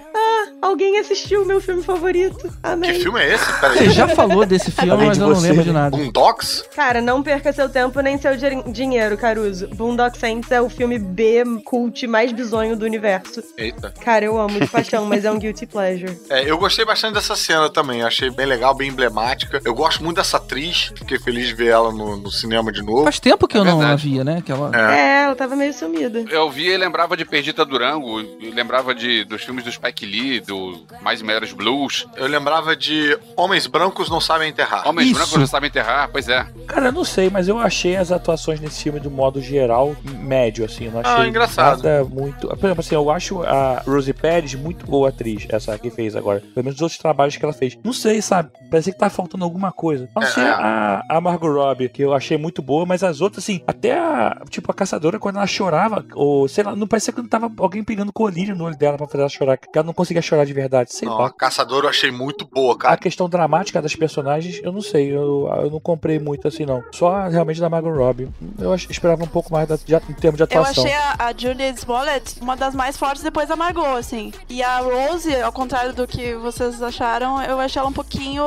Alguém assistiu o meu filme favorito. Que Amém. filme é esse? Peraí. Você já falou desse filme, Além mas de eu não lembro de né? nada. Docs? Cara, não perca seu tempo nem seu din- dinheiro, Caruso. Boondock Saints é o filme B cult mais bizonho do universo. Eita. Cara, eu amo de paixão, mas é um guilty pleasure. É, eu gostei bastante dessa cena também. Achei bem legal, bem emblemática. Eu gosto muito dessa atriz. Fiquei feliz de ver ela no, no cinema de novo. Faz tempo que É eu não a verdade. via, né? Que ela... É. É, ela tava meio sumida. Eu vi e lembrava de Perdita Durango, e lembrava de, dos filmes do Spike Lee, do Mais Meros Blues. Eu lembrava de Homens Brancos Não Sabem Enterrar. Homens Isso. Brancos não sabem enterrar, pois é. Cara, eu não sei, mas eu achei as atuações nesse filme, de modo geral, médio, assim. Não achei Ah, engraçado. nada muito. Por exemplo, assim, eu acho a Rosie Pérez muito boa atriz, essa que fez agora. Pelo menos os outros trabalhos que ela fez. Não sei, sabe? Parece que tá faltando alguma coisa. Não É, sei é. a, a Margot Robbie, que eu achei muito boa, mas as outras, assim, até a, tipo, a caçadora, quando ela chorava, ou sei lá, não parecia que não tava alguém pegando colírio no olho dela pra fazer ela chorar. Que ela não conseguia chorar de verdade. Sei Não, lá. a Caçadora eu achei muito boa, A cara. questão dramática das personagens, eu não sei, eu, eu não comprei muito assim, não. Só realmente da Margot Robbie. Eu esperava um pouco mais da, de, em termos de Eu atuação. achei a, a Julia Smollett uma das mais fortes depois da Margot, assim. E a Rose, ao contrário do que vocês acharam, eu achei ela um pouquinho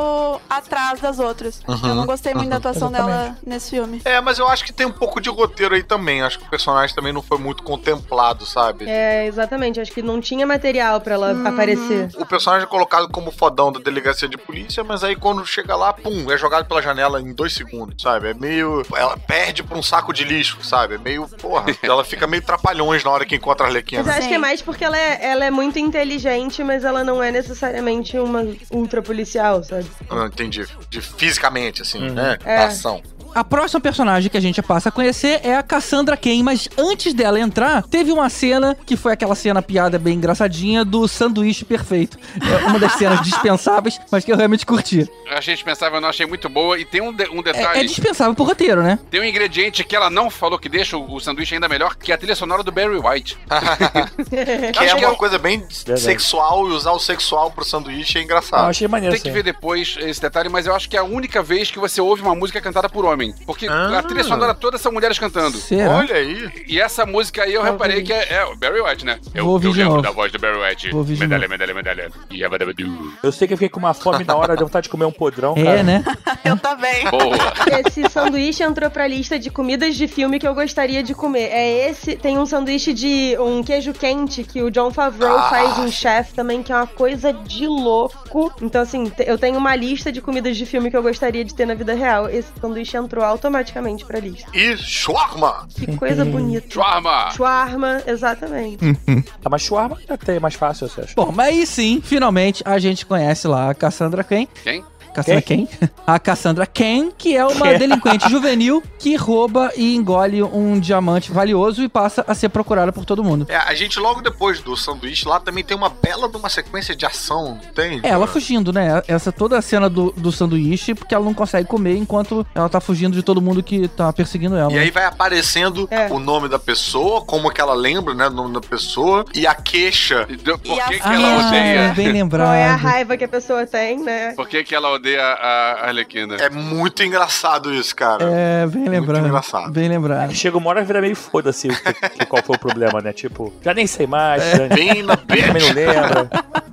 atrás das outras. Uhum, Eu não gostei muito da atuação Exatamente. dela nesse filme. É, mas eu acho que tem um pouco de roteiro aí também. Acho que o personagem também não foi muito contemplado, sabe? É, exatamente. Acho que não tinha material pra ela aparecer. O personagem é colocado como fodão da delegacia de polícia, mas aí quando chega lá, pum, é jogado pela janela em dois segundos, sabe? É meio. Ela perde pra um saco de lixo, sabe? É meio. Porra. ela fica meio trapalhões na hora que encontra a Arlequina. Mas acho Sim. que é mais porque ela é, ela é muito inteligente, mas ela não é necessariamente uma ultra policial, sabe? Ah, entendi. De fisicamente, assim, Uhum. né? É. Da ação. A próxima personagem que a gente passa a conhecer é a Cassandra Cain, mas antes dela entrar, teve uma cena que foi aquela cena piada bem engraçadinha do sanduíche perfeito. É uma das cenas dispensáveis, mas que eu realmente curti. Eu achei dispensável, eu não achei muito boa. E tem um, de- um É, detalhe. é dispensável pro roteiro, né? Tem um ingrediente que ela não falou que deixa o, o sanduíche ainda melhor, que é a trilha sonora do Barry White. Que é uma eu- coisa bem Verdade. sexual e usar o sexual pro sanduíche é Ah, eu engraçado. achei maneiro Tem que ver depois esse detalhe, mas eu acho que é a única vez que você ouve uma música cantada por homem. Porque Ah. a trilha sonora toda são mulheres cantando. Será? Olha aí. E essa música aí eu Vou reparei que é, é o Barry White, né? Eu, Vou ouvir eu de lembro novo. da voz do Barry White. Vou ouvir de medalha, medalha, medalha. Yabadabadu. Eu sei que eu fiquei com uma fome na hora, deu vontade de comer um podrão, É, cara. né? Eu também. Boa. Esse sanduíche entrou pra lista de comidas de filme que eu gostaria de comer. É esse, tem um sanduíche de um queijo quente que o John Favreau Ah. faz em Chef também, que é uma coisa de louco. Então, assim, eu tenho uma lista de comidas de filme que eu gostaria de ter na vida real. Esse sanduíche entrou automaticamente pra lista. E shawarma. Que coisa bonita. Shawarma. Shawarma, exatamente. Ah, mas shawarma até é mais fácil, você acha? Bom, mas aí sim, finalmente a gente conhece lá a Cassandra Cain. Quem? Cassandra Cain? A Cassandra Cain, que é uma Que? delinquente juvenil que rouba e engole um diamante valioso e passa a ser procurada por todo mundo. É, a gente logo depois do sanduíche lá também tem uma bela de uma sequência de ação, tem? É, ela fugindo, né? Essa toda a cena do, do sanduíche, porque ela não consegue comer enquanto ela tá fugindo de todo mundo que tá perseguindo ela. E aí vai aparecendo É. o nome da pessoa, como que ela lembra, né, do nome da pessoa, e a queixa. Por E que, a- que ela ah, odeia? bem lembrado. Qual é a raiva que a pessoa tem, né? Por que, que ela odeia a Arlequina? É muito engraçado isso, cara. É, bem Muito lembrado. engraçado. Bem lembrado. Chega uma hora e vira meio foda-se qual foi o problema, né? Tipo, já nem sei mais, já, Bem na também não bitch. lembra.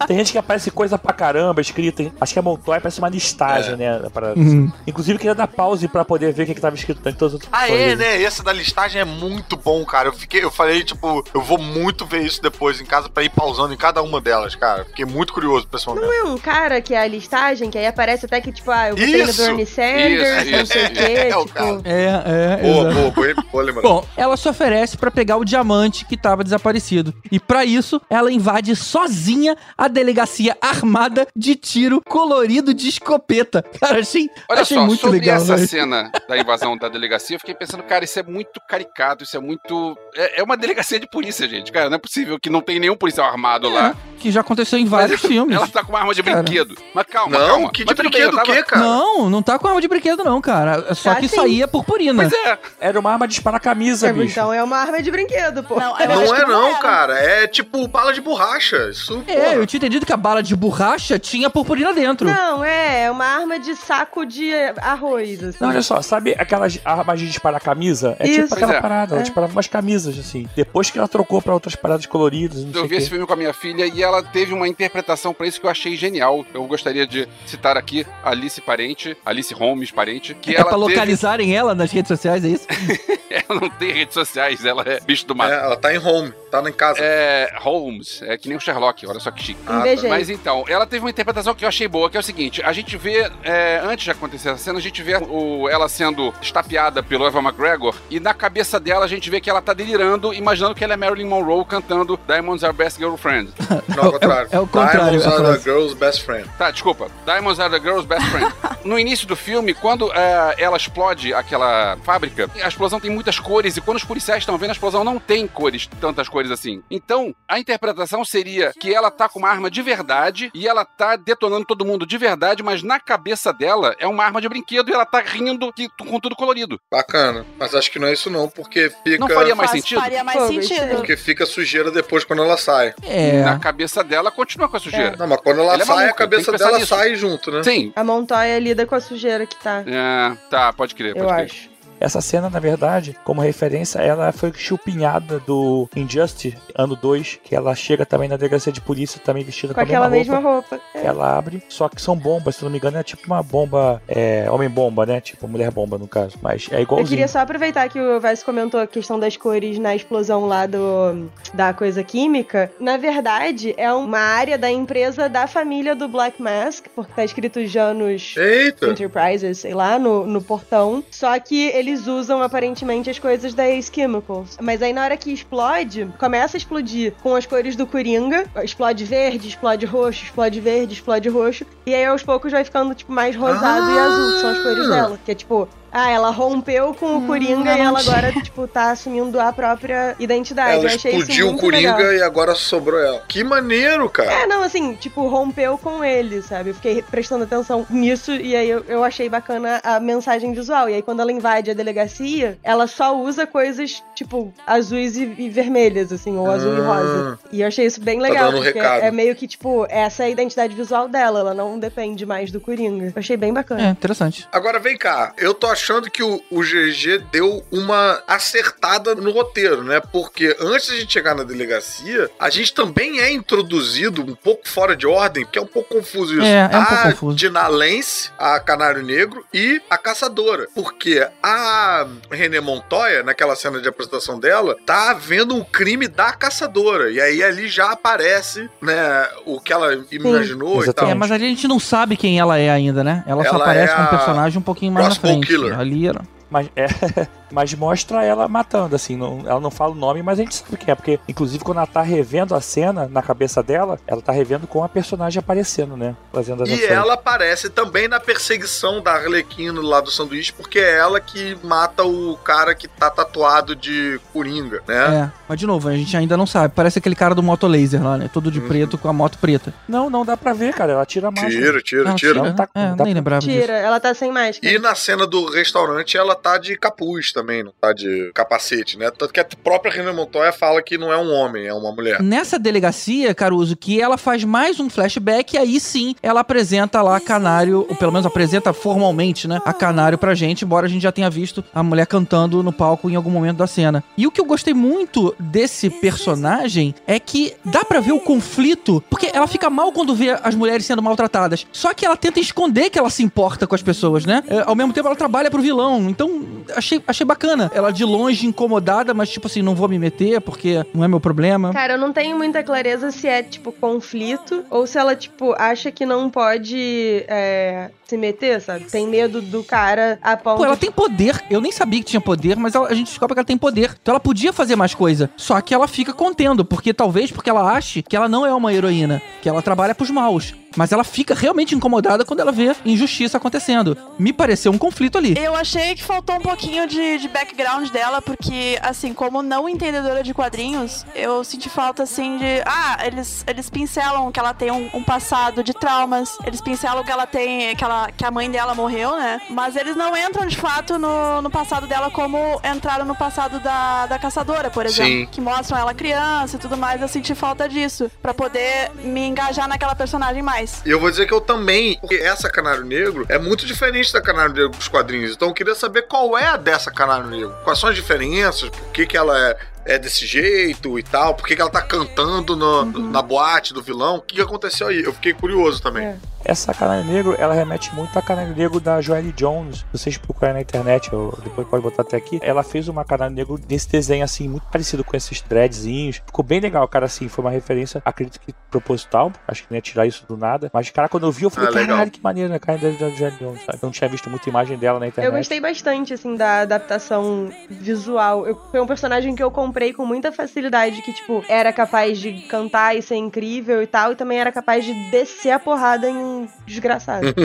Tem gente que aparece coisa pra caramba escrita, hein? Acho que a Montoya parece uma listagem, né? Pra... Uhum. Inclusive, queria dar pause pra poder ver o que, que tava escrito em todas as outras Ah, é, né? Essa da listagem é muito bom, cara. Eu fiquei, eu falei, tipo, eu vou muito ver isso depois em casa pra ir pausando em cada uma delas, cara. Fiquei muito curioso esse momento. Não é um cara que é a listagem, que aí aparece até que, tipo, ah, eu botei no! Bernie Sanders, Isso, não sei o isso, quê, é o tipo... cara. É, é. Boa, exato. boa, boa, boa. Bom, ela se oferece pra pegar o diamante que tava desaparecido. E pra isso, ela invade sozinha a delegacia armada de tiro colorido de escopeta. Cara, achei, Olha achei só, muito sobre legal. essa né? cena da invasão da delegacia, eu fiquei pensando, cara, isso é muito caricato, isso é muito. É, é uma delegacia de polícia, gente. Cara, não é possível que não tem nenhum policial armado lá. Que já aconteceu em vários filmes. Ela tá com uma arma de Cara. brinquedo. Mas calma, Não, calma. que de Mas brinquedo bem, eu o tava- quê, cara? Não, não tá com arma de brinquedo, não, cara. Só Tá que sim. saía purpurina. Pois é. Era uma arma de disparar camisa, É, bicho. Então é uma arma de brinquedo, pô. Não, Não é não, era. cara. É tipo bala de borracha. Isso, É, porra. eu tinha entendido que a bala de borracha tinha purpurina dentro. Não, é, é uma arma de saco de arroz, assim. Não, olha só, sabe aquelas armas de disparar camisa? É Isso. tipo aquela é. parada, ela É. disparava umas camisas, assim. Depois que ela trocou pra outras paradas coloridas, não Eu vi esse filme com a minha filha e ela teve uma interpretação pra isso que eu achei genial. Eu gostaria de citar aqui Alice Parente, Alice Holmes Parente, que é ela pra teve- localizarem ela nas redes sociais, é isso? Ela não tem redes sociais, ela é bicho do mato. É, ela tá em home, tá em casa. É, Holmes, é que nem o Sherlock, olha só que chique. Ah, Invejei. Mas então, ela teve uma interpretação que eu achei boa, que é o seguinte: a gente vê, é, antes de acontecer essa cena, a gente vê o- ela sendo estapeada pelo Eva McGregor, e na cabeça dela a gente vê que ela tá delirando, imaginando que ela é Marilyn Monroe cantando Diamonds Are Best Girlfriend. Não, ao contrário. é o contrário, Diamonds a are the girl's best friend. Tá, desculpa. Diamonds Are the Girl's Best Friend. No início do filme, quando é, ela explode aquela fábrica, a explosão tem muitas cores, e quando os policiais estão vendo, a explosão não tem cores, tantas cores assim. Então, a interpretação seria que ela tá com uma arma de verdade, e ela tá detonando todo mundo de verdade, mas na cabeça dela é uma arma de brinquedo, e ela tá rindo que- com tudo colorido. Bacana. Mas acho que não é isso não, porque fica... Não faria mais Faz- sentido? Faria mais Pô, sentido. Porque fica sujeira depois quando ela sai. É. Na cabeça dela, continua com a sujeira. Não, mas quando ela, Ela é sai, maluca, a cabeça dela nisso. sai junto, né? Sim. A Montoya lida com a sujeira que tá. É, tá, pode crer, pode Eu crer. acho. Essa cena, na verdade, como referência, ela foi chupinhada do Injustice, ano 2, que ela chega também na delegacia de polícia, também vestida Com com, a aquela mesma mesma roupa. roupa. É. Ela abre, só que são bombas, se não me engano, é tipo uma bomba, é, homem-bomba, né? Tipo, mulher-bomba, no caso. Mas é Eu igualzinho. queria só aproveitar que o Vess comentou a questão das cores na explosão lá do, da coisa química. Na verdade, é uma área da empresa da família do Black Mask, porque tá escrito Janus Eita! Enterprises, sei lá, no, no portão. Só que eles usam aparentemente as coisas da Ace Chemicals. Mas aí na hora que explode, começa a explodir com as cores do Coringa. Explode verde, explode roxo, explode verde, explode roxo. E aí aos poucos vai ficando, tipo, mais rosado e Ah! azul, que são as cores dela. Que é tipo. Ah, ela rompeu com o Coringa eu e ela tinha. agora, tipo, tá assumindo a própria identidade. Ela eu achei isso explodiu o Coringa legal. e agora sobrou ela. Que maneiro, cara. É, não, assim, tipo, rompeu com ele, sabe? Eu fiquei prestando atenção nisso e aí eu, eu achei bacana a mensagem visual. E aí quando ela invade a delegacia, ela só usa coisas, tipo, azuis e, e vermelhas, assim, ou azul e Ah. rosa. E eu achei isso bem legal, dando um porque recado. é meio que, tipo, essa é a identidade visual dela, ela não depende mais do Coringa. Eu achei bem É, bacana. interessante. Agora vem cá, eu tô achando que o, o GG deu uma acertada no roteiro, né? Porque antes de a gente chegar na delegacia, a gente também é introduzido um pouco fora de ordem, porque é um pouco confuso isso. É, é um pouco a confuso. Dinalense, a Canário Negro e a Caçadora. Porque a René Montoya, naquela cena de apresentação dela, tá vendo um crime da Caçadora. E aí ali já aparece, né, o que ela imaginou e Exatamente. tal. É, mas a gente não sabe quem ela é ainda, né? Ela, só Ela aparece é como personagem um pouquinho mais na Crossbow frente. Killer. Ali era. Mas, é, mas mostra ela matando, assim. não- ela não fala o nome, mas a gente sabe quem é. Porque, inclusive, quando ela tá revendo a cena na cabeça dela, ela tá revendo com a personagem aparecendo, né? Fazendo as E ações. ela aparece também na perseguição da Arlequina lá do sanduíche, porque é ela que mata o cara que tá tatuado de coringa, né? É. Mas de novo, a gente ainda não sabe. Parece aquele cara do moto laser lá, né? Todo de Uhum. preto com a moto preta. Não, não dá pra ver, cara. Ela tira a máscara. Tira, tira, Não, tira. Não tá- é, dá nem pra- lembrava disso. Tira, ela tá sem máscara. E na cena do restaurante ela tá de capuz também, não tá de capacete, né? Tanto que a própria René Montoya fala que não é um homem, é uma mulher. Nessa delegacia, Caruso, que ela faz mais um flashback, e aí sim ela apresenta lá a Canário, ou pelo menos apresenta formalmente, né? A Canário pra gente, embora a gente já tenha visto a mulher cantando no palco em algum momento da cena. E o que eu gostei muito desse personagem é que dá pra ver o conflito, porque ela fica mal quando vê as mulheres sendo maltratadas. Só que ela tenta esconder que ela se importa com as pessoas, né? É, ao mesmo tempo ela trabalha pro vilão. Então, achei, achei bacana. Ela de longe incomodada, mas tipo assim, não vou me meter porque não é meu problema. Cara, eu não tenho muita clareza se é, tipo, conflito ou se ela, tipo, acha que não pode é, se meter, sabe? Tem medo do cara a ponto. Pô, ela tem poder. Eu nem sabia que tinha poder, mas ela- a gente descobre que ela tem poder. Então ela podia fazer mais coisa. Só que ela fica contendo, porque talvez porque ela ache que ela não é uma heroína, que ela trabalha pros maus. Mas ela fica realmente incomodada quando ela vê injustiça acontecendo. Me pareceu um conflito ali. Eu achei que faltou um pouquinho de, de background dela, porque, assim, como não entendedora de quadrinhos, eu senti falta, assim, de. Ah, eles, eles pincelam que ela tem um, um passado de traumas, eles pincelam que ela tem. Que, ela, que a mãe dela morreu, né? Mas eles não entram de fato no, no passado dela como entraram no passado da, da caçadora, por exemplo. Sim. Que mostram ela criança e tudo mais. Eu senti falta disso, pra poder me engajar naquela personagem mais. E eu vou dizer que eu também, porque essa Canário Negro é muito diferente da Canário Negro dos quadrinhos. Então eu queria saber qual é a dessa Canário Negro. Quais são as diferenças, por que, que ela é, é desse jeito e tal, por que, que ela tá cantando no- na boate do vilão. O que, que aconteceu aí? Eu fiquei curioso também. É. Essa Canário Negro, ela remete muito a Canário Negro da Joelle Jones. Se vocês procurarem na internet, eu depois pode botar até aqui. Ela fez uma Canário Negro desse desenho, assim, muito parecido com esses threadzinhos. Ficou bem legal, cara, assim, foi uma referência, acredito que proposital. Acho que não ia tirar isso do nada. Mas, cara, quando eu vi, eu falei, Ah, legal. caralho, que maneiro, né? Cara, da, da Joelle Jones, sabe? Eu não tinha visto muita imagem dela na internet. Eu gostei bastante, assim, da adaptação visual. Eu, foi um personagem que eu comprei com muita facilidade, que, tipo, era capaz de cantar e ser incrível e tal, e também era capaz de descer a porrada em um desgraçado.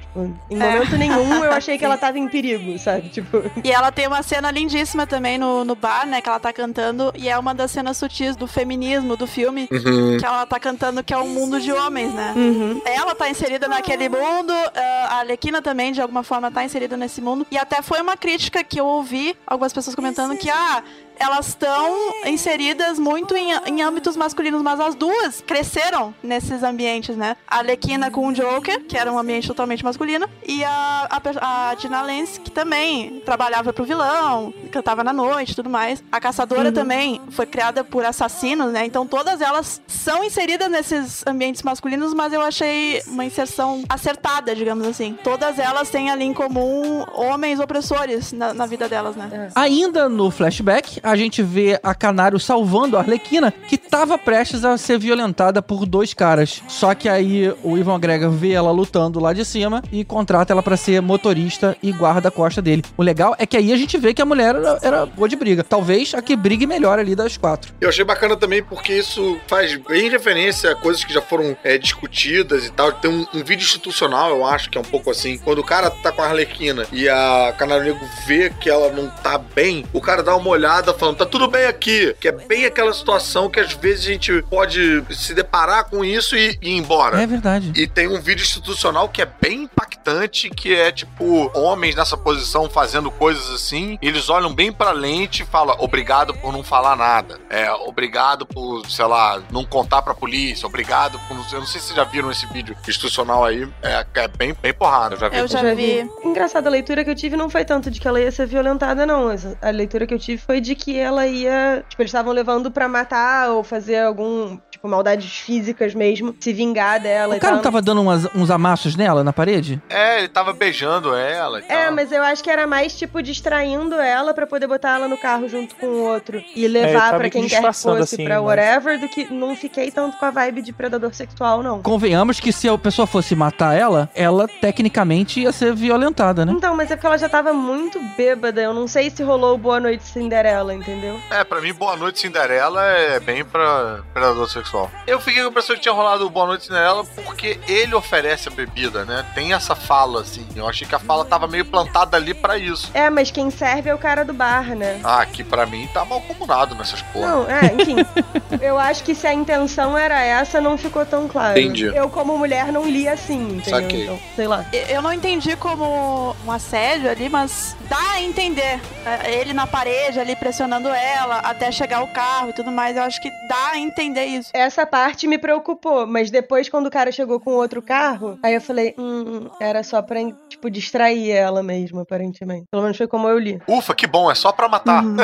Tipo, em momento nenhum eu achei que ela tava em perigo, sabe? Tipo. E ela tem uma cena lindíssima também no, no bar, né? Que ela tá cantando. E é uma das cenas sutis do feminismo do filme. Uhum. Que ela tá cantando que é um mundo de homens, né? Uhum. Ela tá inserida naquele mundo. ah, a Arlequina também, de alguma forma, tá inserida nesse mundo. E até foi uma crítica que eu ouvi algumas pessoas comentando que, ah. Elas estão inseridas muito em, em âmbitos masculinos, mas as duas cresceram nesses ambientes, né? A Arlequina com o Joker, que era um ambiente totalmente masculino, e a, a, a Gina Lance, que também trabalhava pro vilão, cantava na noite e tudo mais. A Caçadora também foi criada por assassinos, né? Então todas elas são inseridas nesses ambientes masculinos, mas eu achei uma inserção acertada, digamos assim. Todas elas têm ali em comum homens opressores na, na vida delas, né? Ainda no flashback, a gente vê a Canário salvando a Arlequina, que tava prestes a ser violentada por dois caras. Só que aí o Ivan McGregor vê ela lutando lá de cima e contrata ela pra ser motorista e guarda-costa dele. O legal é que aí a gente vê que a mulher era, era boa de briga. Talvez a que brigue melhor ali das quatro. Eu achei bacana também porque isso faz bem referência a coisas que já foram é, discutidas e tal. Tem um, um vídeo institucional, eu acho, que é um pouco assim. Quando o cara tá com a Arlequina e a Canário Negro vê que ela não tá bem, o cara dá uma olhada falando, tá tudo bem aqui. Que é bem aquela situação que às vezes a gente pode se deparar com isso e, e ir embora. É verdade. E tem um vídeo institucional que é bem impactante, que é tipo homens nessa posição fazendo coisas assim, e eles olham bem pra lente e falam obrigado por não falar nada. É, obrigado por, sei lá, não contar pra polícia, obrigado por não eu não sei se vocês já viram esse vídeo institucional aí, é, é bem, bem porrada, eu já vi. Eu já vi. Engraçado, a leitura que eu tive não foi tanto de que ela ia ser violentada, não. Essa- A leitura que eu tive foi de que ela ia. Tipo, eles estavam levando pra matar ou fazer algum. Tipo, maldades físicas mesmo. Se vingar dela O e cara tal. não tava dando umas- uns amassos nela na parede? É, ele tava beijando ela e É, tal. mas eu acho que era mais, tipo, distraindo ela pra poder botar ela no carro junto com o outro e ele levar pra meio que quem quer que fosse assim, pra mas- whatever, do que não fiquei tanto com a vibe de predador sexual, não. Convenhamos que se a pessoa fosse matar ela, ela tecnicamente ia ser violentada, né? Então, mas é porque ela já tava muito bêbada. Eu não sei se rolou o Boa Noite Cinderela, entendeu? É, pra mim, Boa Noite Cinderela é bem pra predador sexual. Eu fiquei com a impressão que tinha rolado o Boa Noite Cinderela porque ele oferece a bebida, né? Tem essa fala, assim. Eu achei que a fala tava meio plantada ali pra isso. É, mas quem serve é o cara do bar, né? Ah, que pra mim tá mal comunado nessas porra. Não, é, enfim. eu acho que se a intenção era essa, não ficou tão claro. Entendi. Eu, como mulher, não li assim, entendeu? Saquei. Então, sei lá. Eu não entendi como um assédio ali, mas dá a entender. É, Ele na parede ali pressionando ela até chegar o carro e tudo mais. Eu acho que dá a entender isso. Essa parte me preocupou, mas depois, quando o cara chegou com outro carro, aí eu falei, hum, era só pra, tipo, distrair ela mesmo, aparentemente. Pelo menos foi como eu li. Ufa, que bom, é só pra matar.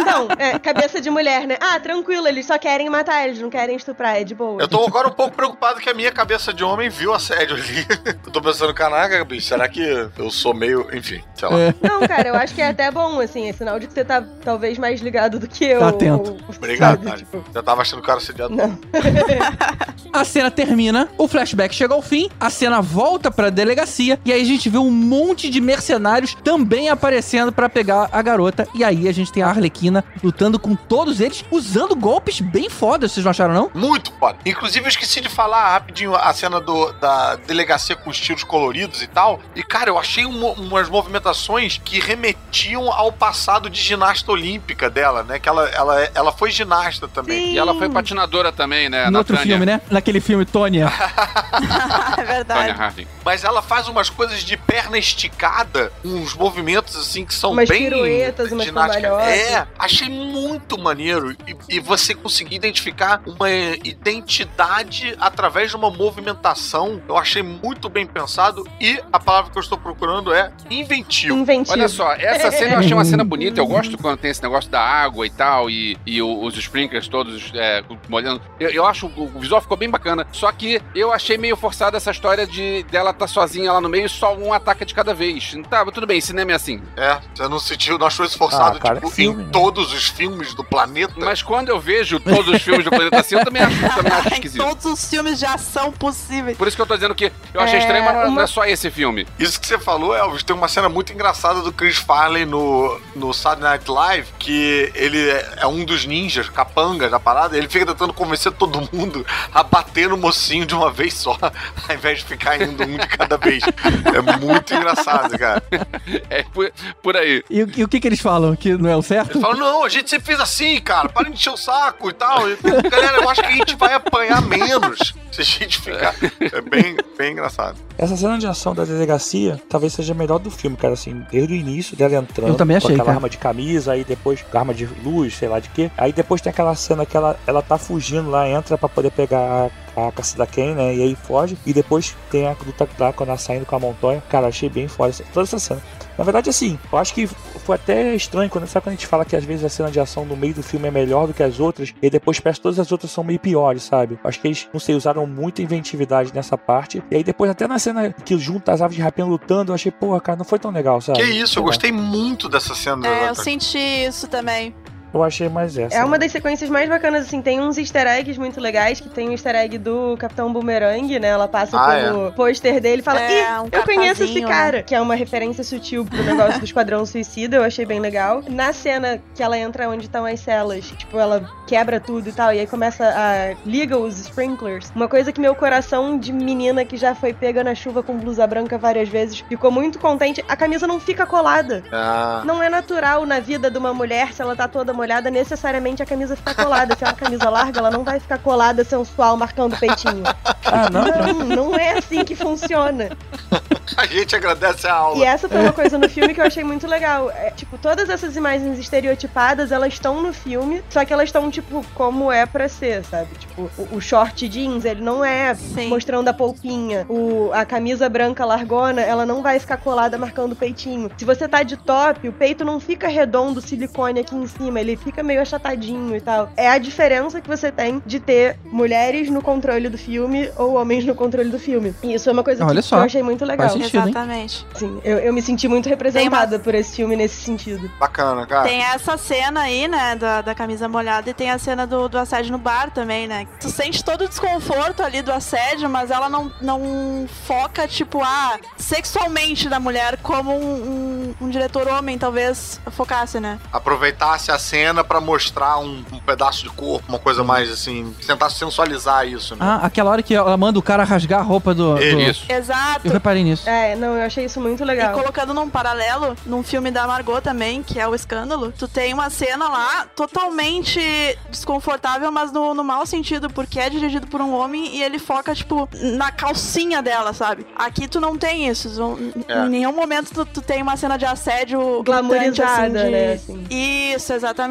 Então, é, cabeça de mulher, né? Ah, tranquilo, eles só querem matar, eles não querem estuprar, é de boa. Eu tô agora um pouco preocupado que a minha cabeça de homem viu assédio ali. Eu tô pensando, caraca, bicho, será que eu sou meio. Enfim, sei lá. Não, cara, eu acho que é até bom, assim, é sinal de que você tá talvez mais ligado do que eu. Tá atento. ou- Obrigado, sabe, tipo, Já tava achando o cara assediado. Não. A cena termina, o flashback chega ao fim, a cena volta pra delegacia e aí a gente vê um monte de mercenários também aparecendo pra pegar a garota. E aí aí a gente tem a Arlequina lutando com todos eles, usando golpes bem fodas, vocês não acharam, não? Muito foda. Inclusive, eu esqueci de falar rapidinho a cena do, da delegacia com os tiros coloridos e tal. E, cara, eu achei um- umas movimentações que remetiam ao passado de ginasta olímpica dela, né? Que ela, ela, ela foi ginasta também. E ela foi patinadora também, né? no outro Natânia? filme, né? Naquele filme Tônia. é verdade. Tônia Harding. Mas ela faz umas coisas de perna esticada, uns movimentos assim que são Umas bem. piruetas, umas ginástica. É, achei muito maneiro. E, e você conseguir identificar uma identidade através de uma movimentação. Eu achei muito bem pensado. E a palavra que eu estou procurando é inventivo. Inventivo. Olha só, essa cena eu achei uma cena bonita. Eu gosto quando tem esse negócio da água e tal, e, e os sprinklers todos é, molhando. Eu, eu acho o o visual ficou bem bacana. Só que eu achei meio forçada essa história de dela tá sozinha lá no meio e só um ataca de cada vez. Tá, mas tudo bem, cinema é assim. É, você não sentiu, não achou esforçado Ah, cara, tipo, é filme, em né? todos os filmes do planeta? Mas quando eu vejo todos os filmes do planeta assim, eu também acho, também acho em esquisito. todos os filmes de ação possíveis. Por isso que eu tô dizendo que eu achei É, estranho, mas não é- só esse filme. Isso que você falou, Elvis, tem uma cena muito engraçada do Chris Farley no, no Saturday Night Live, que ele é, é um dos ninjas, capangas da parada, ele fica tentando convencer todo mundo a bater no mocinho de uma vez só, ao invés de ficar indo um de cada vez. É muito engraçado, cara. É por, por aí. E, o- e o que que eles falam? Que não é o certo? Ele fala, não, a gente sempre fez assim, cara, para de encher o saco e tal. Galera, eu acho que a gente vai apanhar menos se a gente ficar... É bem, bem engraçado. Essa cena de ação da delegacia talvez seja a melhor do filme, cara, assim, desde o início dela entrando Eu também achei, com aquela cara. arma de camisa, aí depois com arma de luz, sei lá de quê. Aí depois tem aquela cena que ela, ela tá fugindo lá, entra pra poder pegar a, a Cassida Ken, né, e aí foge. E depois tem a luta lá quando ela saindo com a montanha. Cara, achei bem foda toda essa cena. Na verdade, assim, eu acho que foi até estranho quando, sabe quando a gente fala que às vezes a cena de ação no meio do filme é melhor do que as outras, e depois parece que todas as outras são meio piores, sabe? Acho que eles, não sei, usaram muita inventividade nessa parte. E aí depois, até na cena que junta as aves de rapina lutando, eu achei, porra, cara, não foi tão legal, sabe? Que isso, eu gostei muito dessa cena. É, da- eu senti isso também. Eu achei mais essa. É uma das sequências mais bacanas, assim, tem uns easter eggs muito legais, que tem o easter egg do Capitão Boomerang, né? Ela passa Ah, pelo pôster dele e fala, É, ih, um eu conheço esse cara. Que é uma referência sutil pro negócio do Esquadrão Suicida, eu achei bem legal. Na cena que ela entra onde estão as celas, tipo, ela quebra tudo e tal, e aí começa a... liga os sprinklers. Uma coisa que meu coração de menina que já foi pega na chuva com blusa branca várias vezes, ficou muito contente. A camisa não fica colada. Ah, Não é natural na vida de uma mulher, se ela tá toda molhada, necessariamente a camisa fica colada. Se é uma camisa larga, ela não vai ficar colada, sensual, marcando o peitinho. Ah, não? Não, não é assim que funciona. a gente agradece a aula. E essa foi uma coisa no filme que eu achei muito legal. É, tipo, todas essas imagens estereotipadas, elas estão no filme, só que elas estão, tipo, como é pra ser, sabe? Tipo, o, o short jeans, ele não é Sim. mostrando a polpinha. O, a camisa branca largona, ela não vai ficar colada marcando o peitinho. Se você tá de top, o peito não fica redondo, silicone aqui em cima, ele fica meio achatadinho e tal. É a diferença que você tem de ter mulheres no controle do filme ou homens no controle do filme. E isso é uma coisa Olha que, só. eu achei muito legal. Sentido, hein? Exatamente. Sim, eu, eu me senti muito representada por esse filme nesse sentido. Bacana, cara. Tem essa cena aí, né, da, da camisa molhada, e tem a cena do, do assédio no bar também, né? Tu sente todo o desconforto ali do assédio, mas ela não, não foca, tipo, ah, sexualmente da mulher, como um, um- um diretor homem talvez focasse, né? Aproveitasse a cena pra mostrar um, um pedaço de corpo, uma coisa mais assim, tentar sensualizar isso, né? Ah, aquela hora que ela manda o cara rasgar a roupa do. do- Isso. Exato. Eu reparei nisso. É, não, eu achei isso muito E legal. colocando num paralelo, num filme da Margot também, que é o Escândalo, tu tem uma cena lá totalmente desconfortável, mas no, no mau sentido, porque é dirigido por um homem e ele foca, tipo, na calcinha dela, sabe? Aqui tu não tem isso. tu- É. Em nenhum momento tu, tu tem uma cena de assédio Glamourizada, assim, de- né, assim. Isso, exatamente.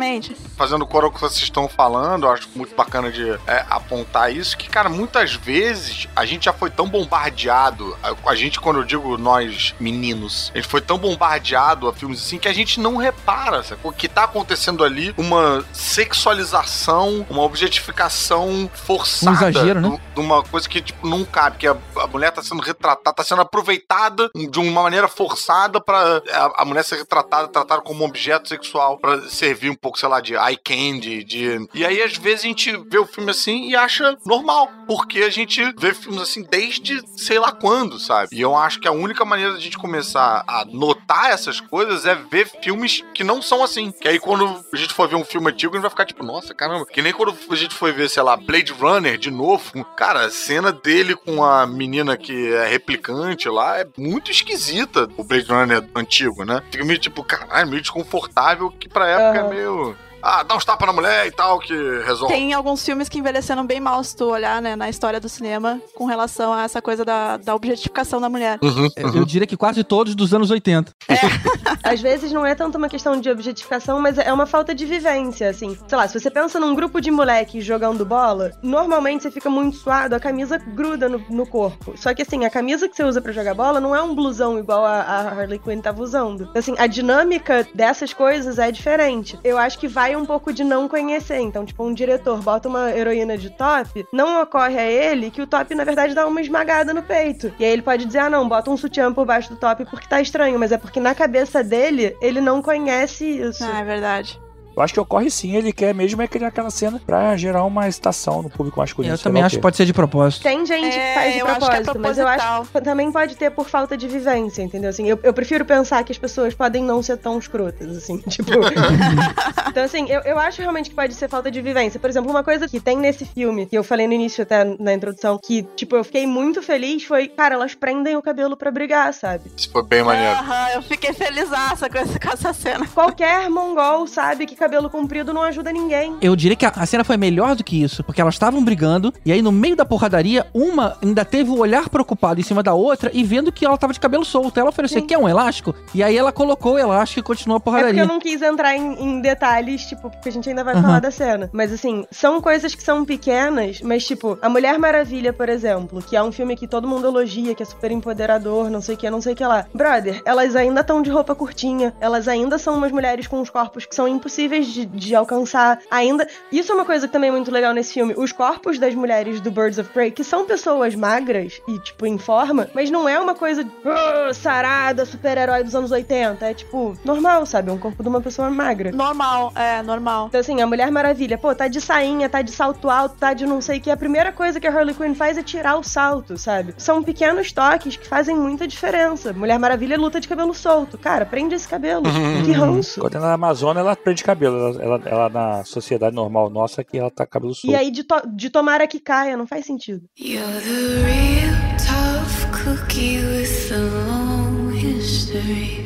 Fazendo coro ao que vocês estão falando, eu acho muito bacana de é, apontar isso, que, cara, muitas vezes a gente já foi tão bombardeado, a, a gente, quando eu digo nós meninos, a gente foi tão bombardeado a filmes assim que a gente não repara, sacou? Que tá acontecendo ali uma sexualização, uma objetificação forçada. Um exagero, né? de uma coisa que, tipo, não cabe, que a, a mulher tá sendo retratada, tá sendo aproveitada de uma maneira forçada pra a, a mulher ser retratada, tratada como um objeto sexual, pra servir um pouco, sei lá, de eye candy, de... E aí, às vezes, a gente vê o filme assim e acha normal, porque a gente vê filmes assim desde sei lá quando, sabe? E eu acho que a única maneira da gente começar a notar essas coisas é ver filmes que não são assim. Que aí quando a gente for ver um filme antigo, a gente vai ficar tipo, nossa, caramba. Que nem quando a gente foi ver, sei lá, Blade Runner de novo. Cara, a cena dele com a menina que é replicante lá é muito esquisita. O Blade Runner antigo, né? Fica meio tipo, caralho, meio desconfortável, que pra época é meio pelo ah, dá uns tapas na mulher e tal, que resolve. Tem alguns filmes que envelheceram bem mal se tu olhar, né, na história do cinema com relação a essa coisa da, da objetificação da mulher. Uhum, Eu- Eu diria que quase todos dos anos 80. Às vezes não é tanto uma questão de objetificação, mas é uma falta de vivência, assim. Sei lá, se você pensa num grupo de moleques jogando bola, normalmente você fica muito suado, a camisa gruda no, no corpo. Só que assim, a camisa que você usa pra jogar bola não é um blusão igual a, a Harley Quinn tava usando. Então, assim, a dinâmica dessas coisas é diferente. Eu acho que vai um pouco de não conhecer. Então, tipo, um diretor bota uma heroína de top, não ocorre a ele que o top, na verdade, dá uma esmagada no peito. E aí ele pode dizer, ah, não, bota um sutiã por baixo do top porque tá estranho, mas é porque na cabeça dele, ele não conhece isso. Ah, é verdade. Eu acho que ocorre sim, ele quer mesmo é criar aquela cena pra gerar uma excitação no público masculino. Eu também acho que pode ser de propósito. Tem gente que É, faz de que é propósito, mas eu acho que também pode ter por falta de vivência, entendeu? Assim, eu, eu prefiro pensar que as pessoas podem não ser tão escrotas, assim, tipo. então, assim, eu, eu acho realmente que pode ser falta de vivência. Por exemplo, uma coisa que tem nesse filme, que eu falei no início até na introdução, que, tipo, eu fiquei muito feliz foi, cara, elas prendem o cabelo pra brigar, sabe? Isso foi bem maneiro. Aham, eu fiquei felizaça com essa, com essa cena. Qualquer mongol sabe que cabelo comprido não ajuda ninguém. Eu diria que a, a cena foi melhor do que isso, porque elas estavam brigando, e aí no meio da porradaria, uma ainda teve o olhar preocupado em cima da outra e vendo que ela tava de cabelo solto. Ela ofereceu, quer um elástico? E aí ela colocou o elástico e continuou a É porque porradaria. eu não quis entrar em, em detalhes, tipo, porque a gente ainda vai Aham. falar da cena. Mas assim, são coisas que são pequenas, mas tipo, A Mulher Maravilha, por exemplo, que é um filme que todo mundo elogia, que é super empoderador, não sei o que, não sei o que lá. Brother, elas ainda estão de roupa curtinha, elas ainda são umas mulheres com os corpos que são impossíveis de, de alcançar. Ainda. Isso é uma coisa que também é muito legal nesse filme. Os corpos das mulheres do Birds of Prey, que são pessoas magras e, tipo, em forma, mas não é uma coisa "Ah, sarada, super-herói dos anos 80. É tipo, normal, sabe? É um corpo de uma pessoa magra. Normal, é, normal. Então, assim, a Mulher Maravilha, pô, tá de sainha, tá de salto alto, tá de não sei o que. A primeira coisa que a Harley Quinn faz é tirar o salto, sabe? São pequenos toques que fazem muita diferença. Mulher Maravilha luta de cabelo solto. Cara, prende esse cabelo. que ranço. Quando ela é na Amazônia, ela prende cabelo. Ela, ela, ela na sociedade normal nossa, que ela tá cabelo solto. E aí, de, to de tomara que caia, não faz sentido. You're the real tough cookie with a long history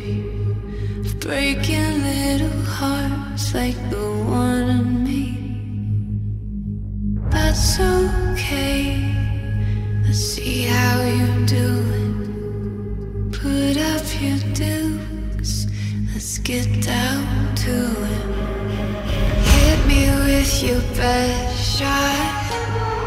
of breaking little hearts like the one in me. That's okay. I see how you do it. Put up your dukes. Let's get down to it. Me with your best shot.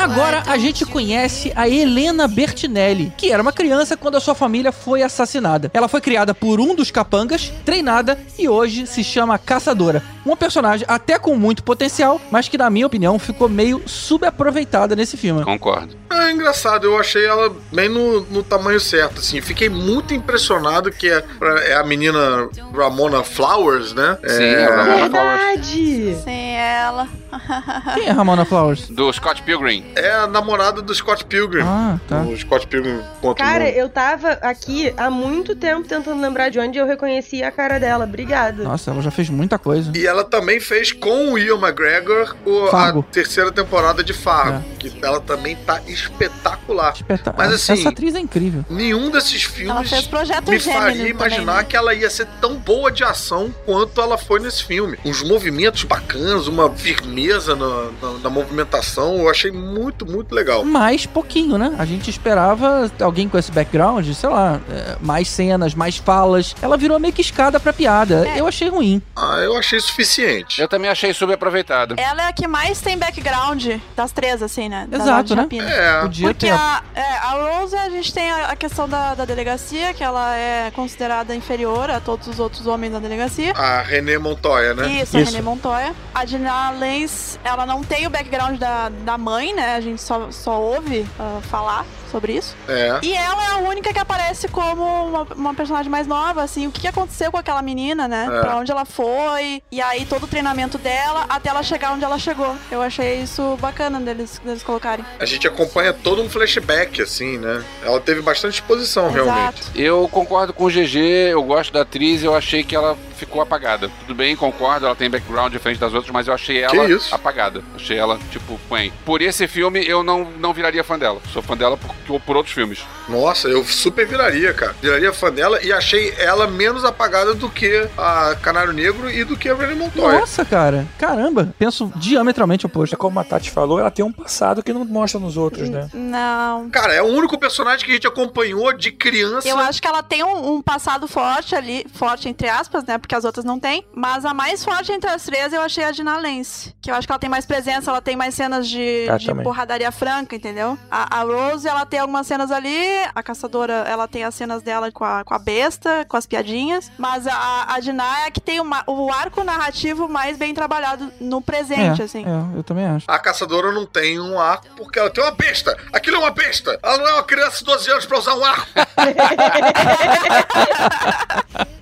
Agora a gente conhece a Helena Bertinelli, que era uma criança quando a sua família foi assassinada. Ela foi criada por um dos capangas, treinada e hoje se chama Caçadora. Uma personagem até com muito potencial, mas que na minha opinião ficou meio subaproveitada nesse filme. Concordo. É engraçado, eu achei ela bem no, no tamanho certo, assim. Fiquei muito impressionado que é, é a menina Ramona Flowers, né? Sim, é, a Ramona Verdade! Sim, ela. Quem é Ramona Flowers? Do Scott Pilgrim. É a namorada do Scott Pilgrim. Ah, tá. O Scott Pilgrim contra o Cara, eu tava aqui há muito tempo tentando lembrar de onde eu reconheci a cara dela. Obrigada. Nossa, ela já fez muita coisa. E ela também fez com o Ian McGregor o- a terceira temporada de Fargo. Que ela também tá espetacular. Espeta- Mas assim, Essa atriz é incrível. nenhum desses Ela filmes fez Projeto me faria também, imaginar né? que ela ia ser tão boa de ação quanto ela foi nesse filme. Uns movimentos bacanas, uma firmeza na, na- na movimentação. Eu achei muito, muito legal. Mais pouquinho, né? A gente esperava alguém com esse background, sei lá, é, mais cenas, mais falas. Ela virou meio que escada pra piada. É. Eu achei ruim. Ah, eu achei suficiente. Eu também achei subaproveitado. Ela é a que mais tem background das três, assim, né? Da Exato, né? É. Podia Porque ter. a, é, a Rose, a gente tem a, a questão da, da delegacia, que ela é considerada inferior a todos os outros homens da delegacia. A René Montoya, né? Isso, a Isso. René Montoya. A Dina Lenz, ela não tem o background da, da mãe, né? A gente só, só ouve ah, falar sobre isso. É. E ela é a única que aparece como uma, uma personagem mais nova, assim, o que que aconteceu com aquela menina, né? É. Pra onde ela foi, e aí todo o treinamento dela até ela chegar onde ela chegou. Eu achei isso bacana deles, deles colocarem. A gente acompanha todo um flashback, assim, né? Ela teve bastante exposição, realmente. Eu concordo com o GG, eu gosto da atriz, eu achei que ela ficou apagada. Tudo bem, concordo, ela tem background diferente das outras, mas eu achei ela apagada. Achei ela, tipo, quen. Por esse filme, eu não, não viraria fã dela. Sou fã dela por, por outros filmes. Nossa, eu super viraria, cara. Viraria fã dela e achei ela menos apagada do que a Canário Negro e do que a Renée Montoya. Nossa, cara. Caramba. Penso diametralmente oposto. É como a Tati falou, ela tem um passado que não mostra nos outros, né? Não. Cara, é o único personagem que a gente acompanhou de criança. Eu acho que ela tem um, um passado forte ali, forte entre aspas, né? Porque as outras não têm. Mas a mais forte entre as três eu achei a Dina Lance. Que eu acho que ela tem mais presença, ela tem mais cenas de, Ah, de porradaria franca, entendeu? A, a Rose, ela tem algumas cenas ali. A caçadora, ela tem as cenas dela com a, com a besta, com as piadinhas. Mas a, a Dinah é a que tem uma- o arco narrativo mais bem trabalhado no presente, é, assim. é, eu também acho. A caçadora não tem um arco porque ela tem uma besta. Aquilo é uma besta. Ela não é uma criança de 12 anos pra usar um arco.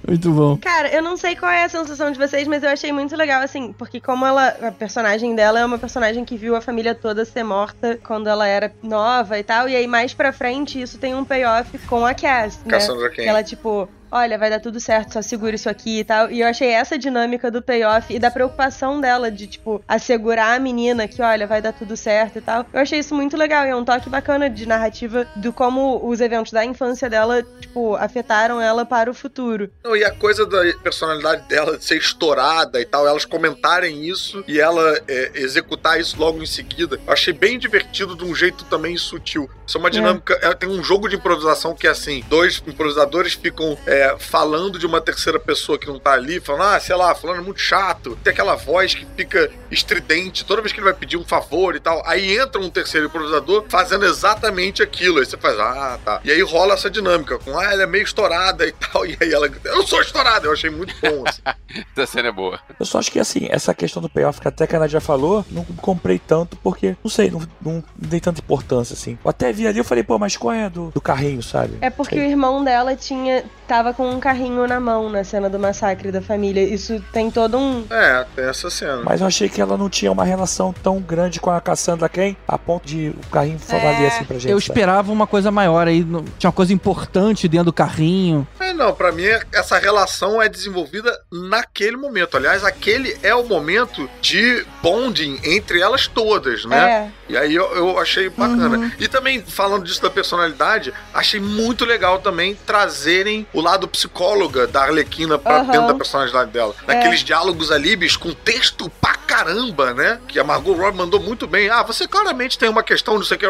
Muito bom. Cara, eu não sei qual é a sensação de vocês, mas eu achei muito legal, assim, porque como ela, a personagem dela é uma personagem que viu a família toda ser morta quando ela era nova e tal, e aí mais pra frente isso tem um payoff com a Cass, né? Cassandra Cain. Que ela, tipo, olha, vai dar tudo certo, só segura isso aqui e tal. E eu achei essa dinâmica do payoff e da preocupação dela de, tipo, assegurar a menina que, olha, vai dar tudo certo e tal. Eu achei isso muito legal e é um toque bacana de narrativa do como os eventos da infância dela, tipo, afetaram ela para o futuro. Não, e a coisa da personalidade dela de ser estourada e tal, elas comentarem isso e ela é, executar isso logo em seguida, eu achei bem divertido de um jeito também sutil. Isso é uma dinâmica. é, tem um jogo de improvisação que é assim: dois improvisadores ficam é, falando de uma terceira pessoa que não tá ali, falando, ah, sei lá, falando é muito chato. Tem aquela voz que fica estridente toda vez que ele vai pedir um favor e tal. Aí entra um terceiro improvisador fazendo exatamente aquilo. Aí você faz, ah, tá. E aí rola essa dinâmica com, ah, ela é meio estourada e tal. E aí ela, eu sou estourada. Eu achei muito bom, assim. Essa cena é boa. Eu só acho que assim, essa questão do payoff, que até que a Nadia falou, não comprei tanto porque, não sei, não, não dei tanta importância assim. Eu até vi ali, eu falei, pô, mas qual é do, do carrinho, sabe? É porque o irmão dela tinha. tava com um carrinho na mão na cena do massacre da família. Isso tem todo um. É, tem essa cena. Mas eu achei que ela não tinha uma relação tão grande com a Cassandra Ken, a ponto de o carrinho valer assim pra gente. Eu sabe? esperava uma coisa maior aí. no- Tinha uma coisa importante dentro do carrinho. É, não, pra mim essa relação é desenvolvida naquele momento. Aliás, aquele é o momento de bonding entre elas todas, né? E aí eu, eu achei bacana. Uhum. E também, falando disso da personalidade, achei muito legal também trazerem o lado psicóloga da Arlequina pra Aham. dentro da personalidade dela. É. Naqueles diálogos ali, bicho, com texto pra caramba, né? Que a Margot Robbie mandou muito bem. Ah, você claramente tem uma questão, não sei o que.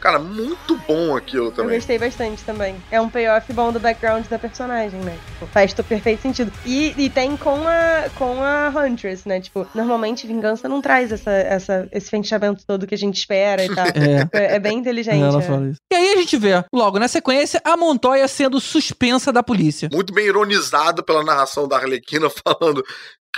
Cara, muito bom aquilo Eu também. gostei bastante também. É um payoff bom do background da personagem, né? Tipo, faz todo perfeito sentido. E, e tem com a, com a Huntress, né? Tipo, normalmente vingança não traz essa, essa, esse fechamento todo que a gente espera e tal. É. É, é bem inteligente. Ela é. fala isso. E aí a gente vê, logo na sequência, a Montoya sendo suspensa da polícia. muito bem ironizado pela narração da Arlequina, falando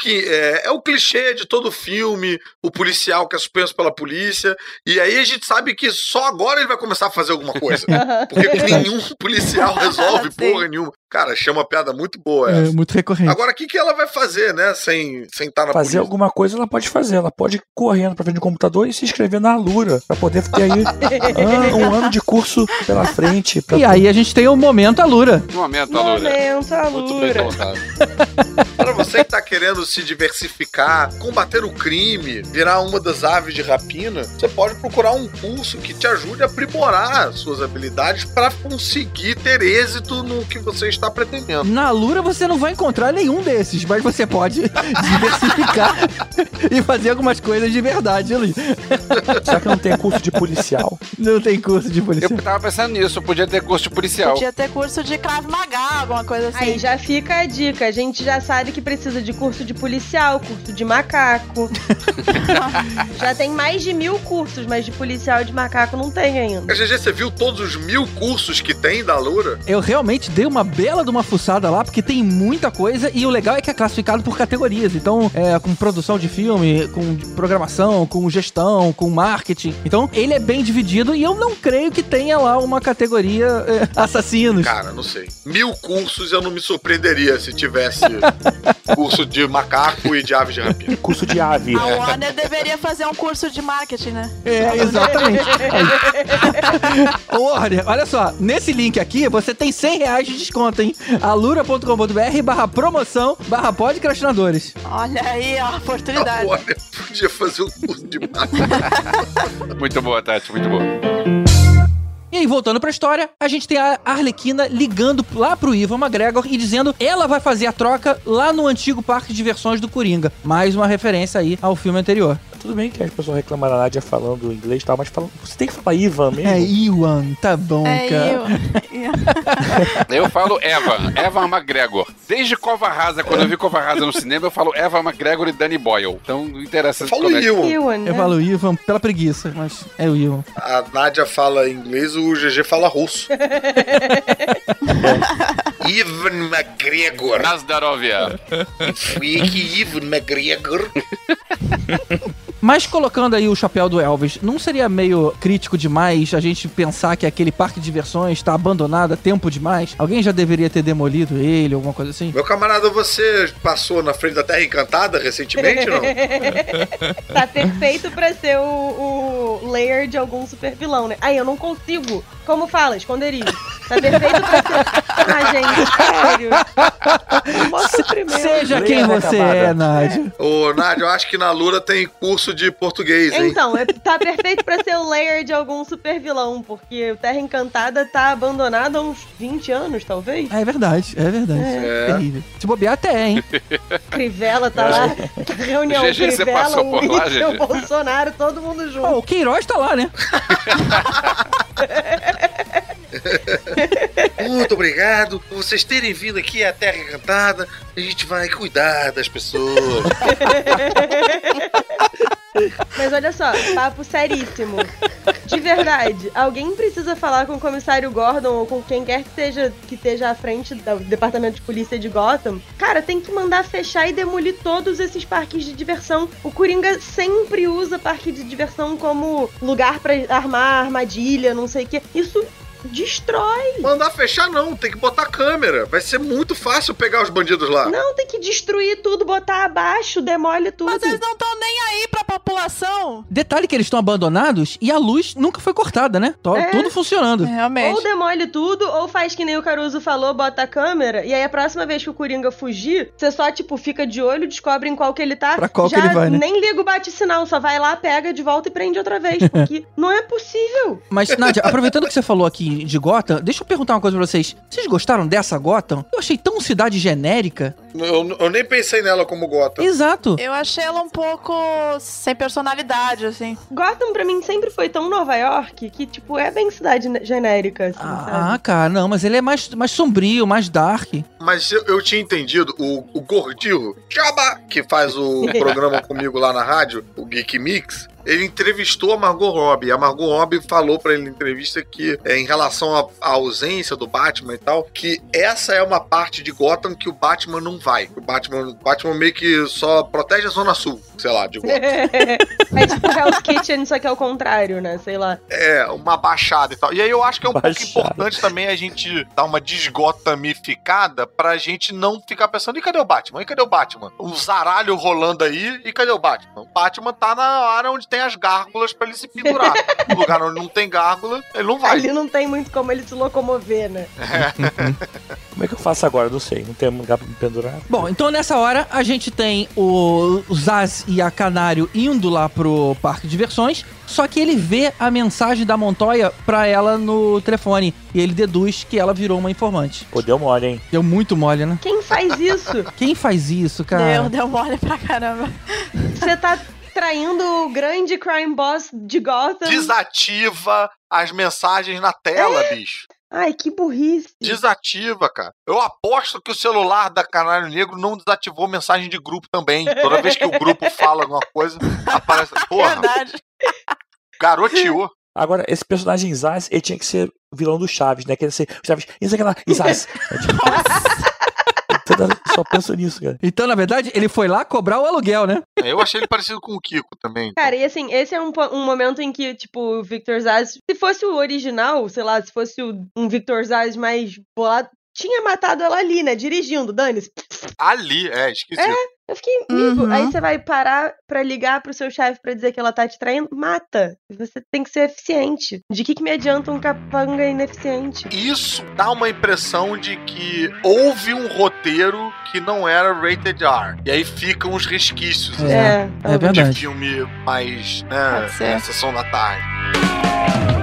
que é, é o clichê de todo filme, o policial que é suspenso pela polícia, e aí a gente sabe que só agora ele vai começar a fazer alguma coisa. Porque nenhum policial resolve porra nenhuma. Cara, chama uma piada muito boa É, essa. muito recorrente. Agora, o que, que ela vai fazer, né, sem sem estar na Fazer polícia? alguma coisa ela pode fazer. Ela pode ir correndo pra frente do computador e se inscrever na Lura. Pra poder ter aí an- um ano de curso pela frente. pra- E aí a gente tem o momento Alura. Um momento, Alura. Momento, Muito bem Alura. colocado. Para você que tá querendo se diversificar, combater o crime, virar uma das aves de rapina, você pode procurar um curso que te ajude a aprimorar suas habilidades para conseguir ter êxito no que você está pretendendo. Na Alura você não vai encontrar nenhum desses, mas você pode diversificar e fazer algumas coisas de verdade ali. Será que não tem curso de policial? Não tem curso de polícia. Eu tava pensando nisso, podia ter curso de policial. Podia ter curso de Krav Maga, alguma coisa assim. Aí já fica a dica. A gente já sabe que precisa de curso de policial, curso de macaco. já tem mais de mil cursos, mas de policial e de macaco não tem ainda. A GG, você viu todos os mil cursos que tem da Lura? Eu realmente dei uma bela bela de uma fuçada lá, porque tem muita coisa e o legal é que é classificado por categorias. Então, é com produção de filme, com programação, com gestão, com marketing. Então, ele é bem dividido e eu não creio que tenha lá uma categoria é, assassinos. Cara, não sei. Mil cursos eu não me surpreenderia se tivesse curso de macaco e de aves de rapina. Curso de ave. A Warner deveria fazer um curso de marketing, né? É, exatamente. Ô, Warner, olha só, nesse link aqui você tem 100 reais de desconto, hein? alura.com.br barra promoção barra podcastinadores. Olha aí, ó, a oportunidade. Olha, podia fazer um curso de macaco. Muito boa, Tati, muito boa. E aí, voltando pra história, a gente tem a Arlequina ligando lá pro Ivan McGregor e dizendo ela vai fazer a troca lá no antigo parque de diversões do Coringa. Mais uma referência aí ao filme anterior. Tudo bem que as pessoas reclamam da Nádia falando inglês e tal, mas falam, você tem que falar Ivan mesmo. É Iwan, tá bom, É cara. eu. Eu falo Eva, Eva McGregor. Desde Cova Rasa, quando eu vi Cova Rasa no cinema, eu falo Eva McGregor e Danny Boyle. Então, interessante. Fala o como é que- Iwan. Ewan, né? Eu falo Ivan pela preguiça, mas é o Ivan. A Nádia fala inglês, o GG fala russo. Ivan McGregor. Nazdarovia. Freak Ivan McGregor. Mas colocando aí o chapéu do Elvis, não seria meio crítico demais a gente pensar que aquele parque de diversões está abandonado há tempo demais? Alguém já deveria ter demolido ele, alguma coisa assim? Meu camarada, você passou na frente da Terra Encantada recentemente, não? Tá perfeito pra ser o, o layer de algum super vilão, né? Aí eu não consigo. Como fala? Esconderijo. Tá perfeito pra ser. Ah, gente, sério. Mostra primeiro. Seja Leia quem você é, Nádia. Ô, Nádia, eu acho que na Lura tem curso de português, hein? Então, é- tá perfeito pra ser o layer de algum super vilão, porque o Terra Encantada tá abandonado há uns 20 anos, talvez. É verdade, é verdade. É. Terrível. Se bobear até, hein? Crivella tá lá, tá reunião GG, você Crivella, passou por lá, GG? Bolsonaro, todo mundo junto. Pô, o Queiroz tá lá, né? Muito obrigado por vocês terem vindo aqui à Terra Encantada. A gente vai cuidar das pessoas. Mas olha só, papo seríssimo. De verdade, alguém precisa falar com o comissário Gordon ou com quem quer que esteja, que esteja à frente do departamento de polícia de Gotham. Cara, tem que mandar fechar e demolir todos esses parques de diversão. O Coringa sempre usa parque de diversão como lugar pra armar armadilha, não sei o quê. Isso destrói. Mandar fechar não, tem que botar câmera. Vai ser muito fácil pegar os bandidos lá. Não, tem que destruir tudo, botar abaixo, demole tudo. Mas eles não estão nem aí pra população. Detalhe que eles estão abandonados e a luz nunca foi cortada, né? Tá É. tudo funcionando. Realmente. Ou demole tudo, ou faz que nem o Caruso falou, bota a câmera, e aí a próxima vez que o Coringa fugir, você só, tipo, fica de olho, descobre em qual que ele tá. Pra qual que já ele vai, né? nem liga o bate-sinal, só vai lá, pega de volta e prende outra vez, porque não é possível. Mas, Nádia, aproveitando que você falou aqui de Gotham, deixa eu perguntar uma coisa pra vocês. Vocês gostaram dessa Gotham? Eu achei tão cidade genérica. Eu, eu nem pensei nela como gota. Exato. Eu achei ela um pouco sem personalidade, assim. Gotham pra mim sempre foi tão Nova York que, tipo, é bem cidade genérica, assim, Ah, sabe? cara, não, mas ele é mais, mais sombrio, mais dark. Mas eu, eu tinha entendido, o, o Gordinho, Chaba, que faz o programa comigo lá na rádio, o Geek Mix, ele entrevistou a Margot Robbie. A Margot Robbie falou pra ele na entrevista que, é, em relação à- ausência do Batman e tal, que essa é uma parte de Gotham que o Batman não vai. O Batman, o Batman meio que só protege a Zona Sul, sei lá, de Gotham. é tipo Hell's Kitchen, só que é o contrário, né? Sei lá. É, uma baixada e tal. E aí eu acho que é um pouco Baixada. importante também a gente dar uma desgotamificada pra gente não ficar pensando, e cadê o Batman? E cadê o Batman? O zaralho rolando aí, e cadê o Batman? O Batman tá na área onde tem as gárgulas pra ele se pendurar. no lugar onde não tem gárgula, ele não vai. Ali não tem muito como ele se locomover, né? Como é que eu faço agora? Não sei. Não tem lugar pra me pendurar. Bom, então nessa hora a gente tem o o Zaz e a Canário indo lá pro parque de diversões, só que ele vê a mensagem da Montoya pra ela no telefone e ele deduz que ela virou uma informante. Pô, deu mole, hein? Deu muito mole, né? Quem faz isso? Quem faz isso, cara? Deu, deu mole pra caramba. Você tá traindo o grande crime boss de Gotham. Desativa as mensagens na tela, É. bicho. Ai, que burrice. Desativa, cara. Eu aposto que o celular da Canário Negro não desativou mensagem de grupo também. Toda vez que o grupo fala alguma coisa, aparece. Porra, Verdade. garoteou. Agora, esse personagem Zaz, ele tinha que ser vilão do Chaves, né? Quer ser Chaves, isso aqui lá, Zaz. Toda- Só penso nisso, cara. Então, na verdade, ele foi lá cobrar o aluguel, né? Eu achei ele parecido com o Kiko também. Cara, e assim, esse é um, um momento em que, tipo, o Victor Zaz, se fosse o original, sei lá, se fosse o- um Victor Zaz mais bolado, tinha matado ela ali, né? Dirigindo, Danis. Ali, é, esquisito. É, eu fiquei, amigo, Uhum. aí você vai parar pra ligar pro seu chefe pra dizer que ela tá te traindo? Mata. Você tem que ser eficiente. De que que me adianta um capanga ineficiente? Isso dá uma impressão de que houve um roteiro que não era rated R. E aí ficam os resquícios assim, É, é de verdade. filme mais, Pode né, ser. é, sessão da tarde.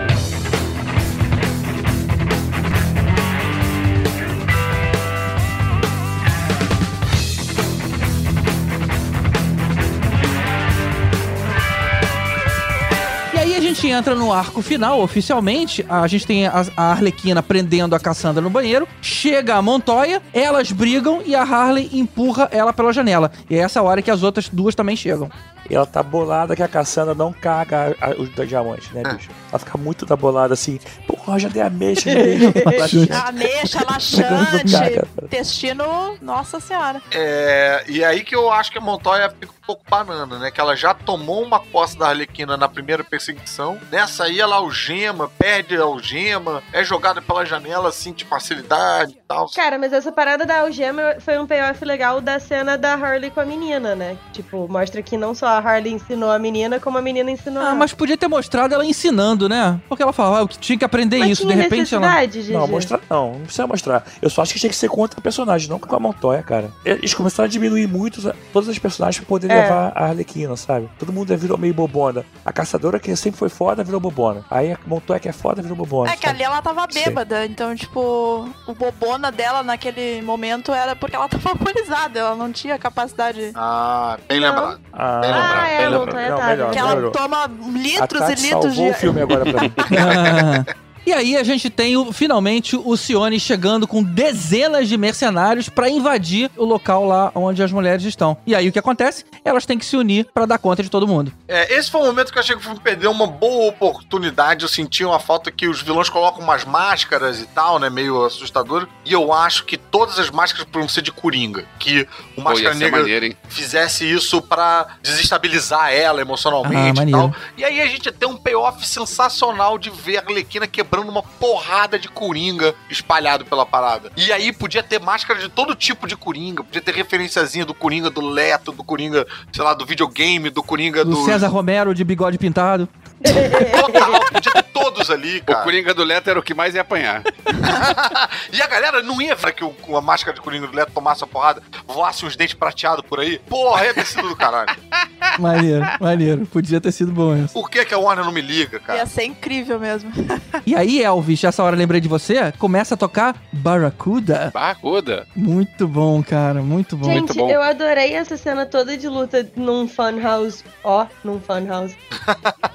Gente entra no arco final, oficialmente. A gente tem a, a Arlequina prendendo a Cassandra no banheiro. Chega a Montoya, elas brigam e a Harley empurra ela pela janela. E é essa hora que as outras duas também chegam. E ela tá bolada que a Cassandra não caga a- os diamantes, né, bicho? Ela fica muito da bolada assim. Porra, já dei a mexa, já dei. Ameixa, laxante, caga. intestino, nossa senhora. É, e aí que eu acho que a Montoya fica um pouco banana, né? Que ela já tomou uma posse da Arlequina na primeira perseguição. Nessa aí ela algema, perde a algema, é jogada pela janela assim de facilidade e tal. Cara, mas essa parada da algema foi um payoff legal da cena da Harley com a menina, né? Tipo, mostra que não só a Harley ensinou a menina, como a menina ensinou Ah, ela. mas podia ter mostrado ela ensinando, né? Porque ela falava que tinha que aprender Mas isso. De repente ela. Gigi? Não, mostrar não, não precisa mostrar. Eu só acho que tinha que ser com outra personagem, não com a Montoya, cara. Eles começaram a diminuir muito os- todas as personagens pra poder É. levar a Arlequina, sabe? Todo mundo virou meio bobona. A caçadora, que sempre foi foda, virou bobona. Aí a Montoya, que é foda, virou bobona. É que sabe? ali ela tava Sei. bêbada, então, tipo, o bobona dela naquele momento era porque ela tava alcoolizada, ela não tinha capacidade. Ah, bem lembrado. Ah, Bem lembrado, Ah, é, bem lembrado. Não, tá. melhor, Que ela melhorou. toma A litros Tati e litros de. o filme agora pra mim. E aí a gente tem o- finalmente o Cione chegando com dezenas de mercenários pra invadir o local lá onde as mulheres estão. E aí o que acontece? Elas têm que se unir pra dar conta de todo mundo. É, esse foi o momento que eu achei que o filme perdeu uma boa oportunidade. Eu senti uma falta que os vilões colocam umas máscaras e tal, né? Meio assustador. E eu acho que todas as máscaras podiam ser de Coringa. Que o Máscara Negra maneiro, fizesse isso pra desestabilizar ela Ah, emocionalmente e maneiro. tal. E aí a gente tem um payoff sensacional de ver a Arlequina quebrando uma porrada de Coringa espalhado pela parada. E aí podia ter máscara de todo tipo de Coringa. Podia ter referenciazinha do Coringa do Leto, do Coringa, sei lá, do videogame, do Coringa Do do... César Romero de bigode pintado. Total, todos ali, O cara. Coringa do Leto era o que mais ia apanhar. e a galera não ia ver que o- a máscara de Coringa do Leto tomasse a porrada, voasse uns dentes prateados por aí. Porra, ia ter sido do caralho. Maneiro, maneiro. Podia ter sido bom isso. Por que, que a Warner não me liga, cara? Ia ser incrível mesmo. E aí, Elvis, essa hora lembrei de você, começa a tocar Barracuda. Barracuda. Muito bom, cara, muito bom. Gente, eu adorei essa cena toda de luta num funhouse. Ó, num funhouse.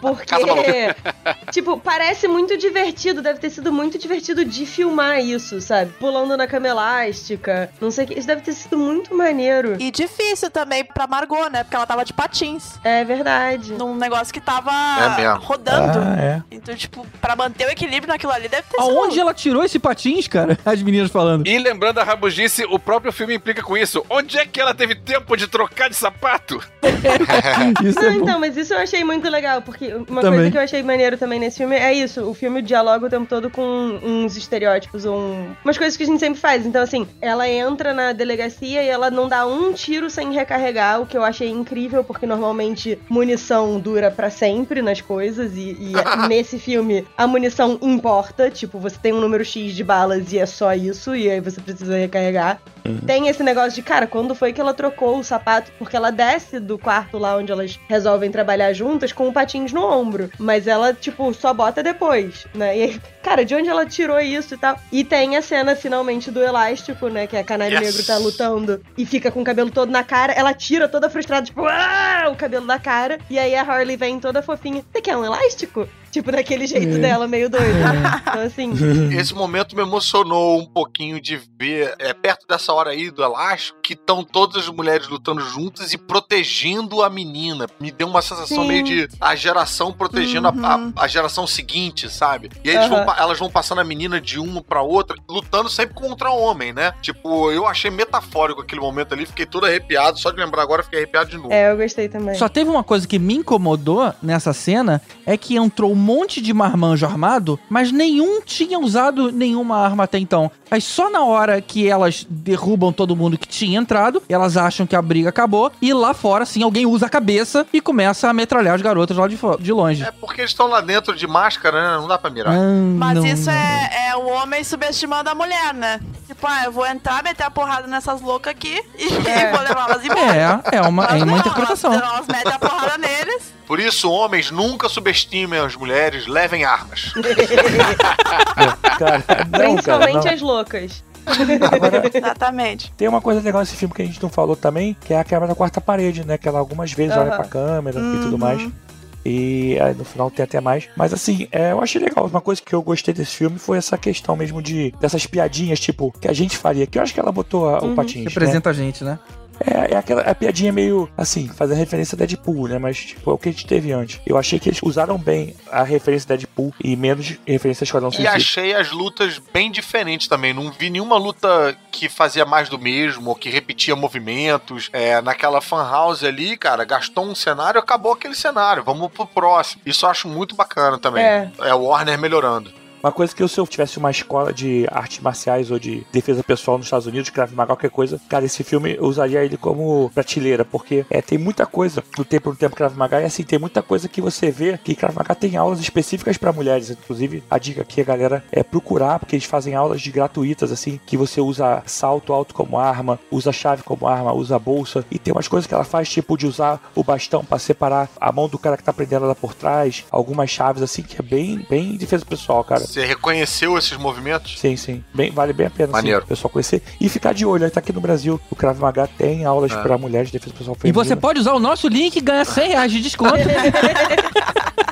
Porque, tipo, parece muito divertido. Deve ter sido muito divertido de filmar isso, sabe? Pulando na cama elástica. Não sei o que. Isso deve ter sido muito maneiro. E difícil também pra Margot, né? Porque ela tava de patins. É verdade. Num negócio que tava É rodando. Ah, é. Então, tipo, pra manter o equilíbrio naquilo ali deve ter Aonde sido. ela tirou esse patins, cara? As meninas falando. E lembrando a rabugice, o próprio filme implica com isso. Onde é que ela teve tempo de trocar de sapato? Isso Não, é bom. então, mas isso eu achei muito legal, porque uma Também. coisa que eu achei maneiro também nesse filme é isso. O filme dialoga o tempo todo com uns estereótipos, um, umas coisas que a gente sempre faz. Então, assim, ela entra na delegacia e ela não dá um tiro sem recarregar, o que eu achei incrível, porque normalmente munição dura pra sempre nas coisas, e, e nesse filme a munição importa. Tipo, você tem um número X de balas e é só isso, e aí você precisa recarregar. Tem esse negócio de, cara, quando foi que ela trocou o sapato? Porque ela desce do quarto lá onde elas resolvem trabalhar juntas com patins no ombro. Mas ela, tipo, só bota depois, né? E aí, cara, de onde ela tirou isso e tal? E tem a cena, finalmente, do elástico, né? Que a Canário Yes. Negro tá lutando e fica com o cabelo todo na cara. Ela tira toda frustrada, tipo, ah! o cabelo da cara. E aí a Harley vem toda fofinha. Você quer um elástico? Tipo, daquele jeito dela, meio doido. Então, assim, Esse momento me emocionou um pouquinho de ver, é perto dessa hora aí do elástico, que estão todas as mulheres lutando juntas e protegendo a menina. Me deu uma sensação Sim. meio de a geração protegendo a- a, a geração seguinte, sabe? E aí eles vão elas vão passando a menina de uma pra outra, lutando sempre contra o homem, né? Tipo, eu achei metafórico aquele momento ali, fiquei todo arrepiado, só de lembrar agora fiquei arrepiado de novo. é, eu gostei também. Só teve uma coisa que me incomodou nessa cena, é que entrou um monte de marmanjo armado, mas nenhum tinha usado nenhuma arma até então. Aí só na hora que elas derrubam todo mundo que tinha entrado, elas acham que a briga acabou, e lá fora, assim, alguém usa a cabeça e começa a metralhar as garotas lá de, de longe. É porque eles estão lá dentro de máscara, né? Não dá pra mirar. Ah, Mas não, isso não. é, é o homem subestimando a mulher, né? Tipo, ah, eu vou entrar, meter a porrada nessas loucas aqui e É. vou levar elas embora. É, é uma, é Elas uma não, interpretação. Elas, elas metem a porrada neles. Por isso, homens, nunca subestimem as mulheres, levem armas. Cara, não, cara, Principalmente não. as loucas. Agora, Exatamente. tem uma coisa legal nesse filme que a gente não falou também, que é a quebra da quarta parede, né? Que ela algumas vezes olha Aham. pra câmera e Uhum. tudo mais. E aí, no final tem até mais. Mas assim, é, eu achei legal. Uma coisa que eu gostei desse filme foi essa questão mesmo de dessas piadinhas, tipo, que a gente faria. Que eu acho que ela botou a- o Uhum. patins. né? Representa a gente, né? É, é aquela a piadinha meio assim, fazendo referência a Deadpool, né? Mas, tipo, é o que a gente teve antes. Eu achei que eles usaram bem a referência a Deadpool e menos referência a Esquadrão E Suicida. achei as lutas bem diferentes também. Não vi nenhuma luta que fazia mais do mesmo, ou que repetia movimentos. É, naquela fan house ali, cara, gastou um cenário, acabou aquele cenário. Vamos pro próximo. Isso eu acho muito bacana também. É. É o Warner melhorando. Uma coisa que eu, se eu tivesse uma escola de artes marciais ou de defesa pessoal nos Estados Unidos, Krav Maga, qualquer coisa, cara, esse filme eu usaria ele como prateleira, porque é, tem muita coisa do tempo no tempo Krav Maga, e assim, tem muita coisa que você vê que Krav Maga tem aulas específicas para mulheres. Inclusive, a dica aqui, a galera, é procurar, porque eles fazem aulas de gratuitas, assim, que você usa salto alto como arma, usa chave como arma, usa bolsa, e tem umas coisas que ela faz, tipo de usar o bastão para separar a mão do cara que tá prendendo ela por trás, algumas chaves, assim, que é bem, bem defesa pessoal, cara. Você reconheceu esses movimentos? Sim, sim. Bem, vale bem a pena Maneiro. sim, pessoal conhecer. E ficar de olho, aí tá aqui no Brasil. O Krav Maga tem aulas É. pra mulheres de defesa pessoal E feminina. você pode usar o nosso link e ganhar 100 reais de desconto.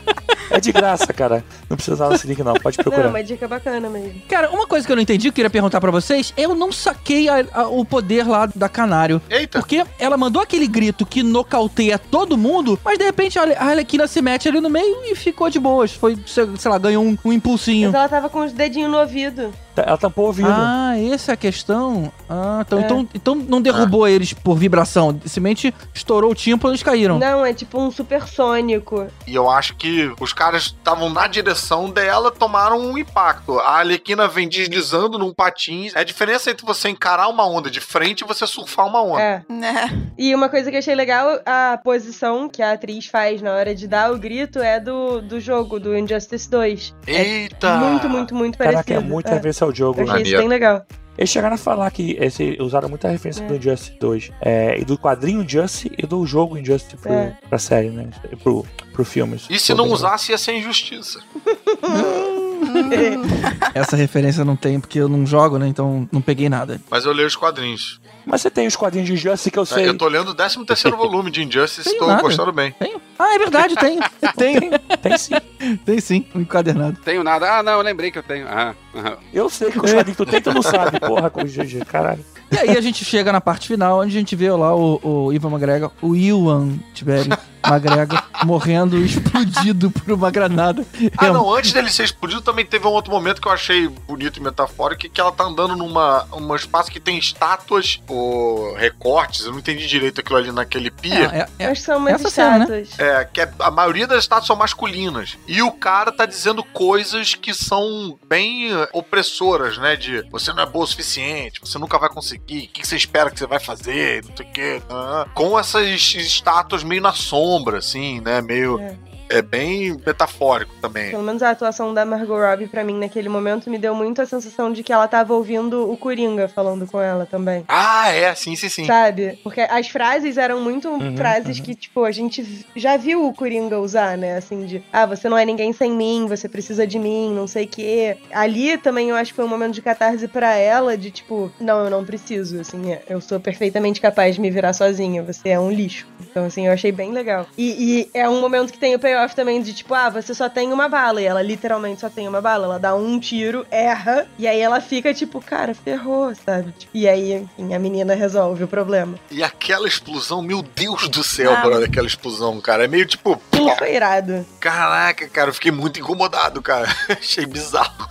É de graça, cara. Não precisa usar esse link, não. Pode Não, procurar. uma dica bacana mesmo. Cara, uma coisa que eu não entendi, que eu queria perguntar pra vocês, eu não saquei a- a- o poder lá da Canário. Eita! Porque ela mandou aquele grito que nocauteia todo mundo, mas de repente a Arlequina se mete ali no meio e ficou de boas. Foi, sei sei lá, ganhou um, um impulsinho. Mas ela tava com os dedinhos no ouvido. Tá- Ela tampou o ouvido. Ah, essa é a questão. Ah, então, É. então, então não derrubou eles por vibração. Simplesmente estourou o tímpano e eles caíram. Não, é tipo um supersônico. E eu acho que os caras estavam na direção dela, tomaram um impacto. A Arlequina vem deslizando num patins. É a diferença entre você encarar uma onda de frente e você surfar uma onda. É. Né? E uma coisa que eu achei legal, a posição que a atriz faz na hora de dar o grito é do, do jogo, do Injustice 2. Eita! Muito, muito, muito parecido. Caraca, é muito é. Ao jogo. Eu né? achei isso bem legal. Eles chegaram a falar que esse, usaram muita referência É. do Injustice 2. É, e do quadrinho Injustice e do jogo Injustice pro, É. pra série, né? Pro, pro filme. E se não usasse, ia ser injustiça. Essa referência eu não tem porque eu não jogo, né? Então não peguei nada. Mas eu leio os quadrinhos. Mas você tem os quadrinhos de Injustice que eu sei. Eu tô lendo o 13 terceiro volume de Injustice e tô nada. gostando bem. Tenho? Ah, é verdade, tem. tem. Tem sim. Tem sim, um encadernado. Tenho nada. Ah, não, eu lembrei que eu tenho. Ah. Eu sei que os quadrinhos que tu tem, tu não sabe. Porra, com o GG, caralho. E aí a gente chega na parte final, onde a gente vê lá o, o Ivan McGregor, o Iwan Tibério McGregor, morrendo explodido por uma granada. Ah, É um- não, antes dele ser explodido, também teve um outro momento que eu achei bonito e metafórico, que ela tá andando numa um espaço que tem estátuas ou recortes, eu não entendi direito aquilo ali naquele pia. É, é, é, Acho que são umas essa cena, né? estátuas. É, que é- a maioria das estátuas são masculinas. E o cara tá dizendo coisas que são bem eh, opressoras, né? De você não é boa o suficiente, você nunca vai conseguir, o que que você espera que você vai fazer, não sei o quê. ah. Com essas estátuas meio na sombra, assim, né? Meio. É. É bem metafórico também. Pelo menos a atuação da Margot Robbie pra mim naquele momento me deu muito a sensação de que ela tava ouvindo o Coringa falando com ela também. Ah, é, sim, sim, sim. Sabe? Porque as frases eram muito Uhum, frases que, tipo, a gente já viu o Coringa usar, né? Assim, de, ah, você não é ninguém sem mim, você precisa de mim, não sei o quê. Ali também eu acho que foi um momento de catarse pra ela, de tipo, não, eu não preciso, assim, é, eu sou perfeitamente capaz de me virar sozinha, você é um lixo. Então, assim, eu achei bem legal. E, e é um momento que tem o também de tipo, ah, você só tem uma bala. E ela literalmente só tem uma bala. Ela dá um tiro, erra, e aí ela fica tipo, cara, ferrou, sabe? E aí, enfim, a menina resolve o problema. E aquela explosão, meu Deus do céu, Ah. brother, aquela explosão, cara. É meio tipo. Sim, foi irado. Caraca, cara, eu fiquei muito incomodado, cara. Achei bizarro.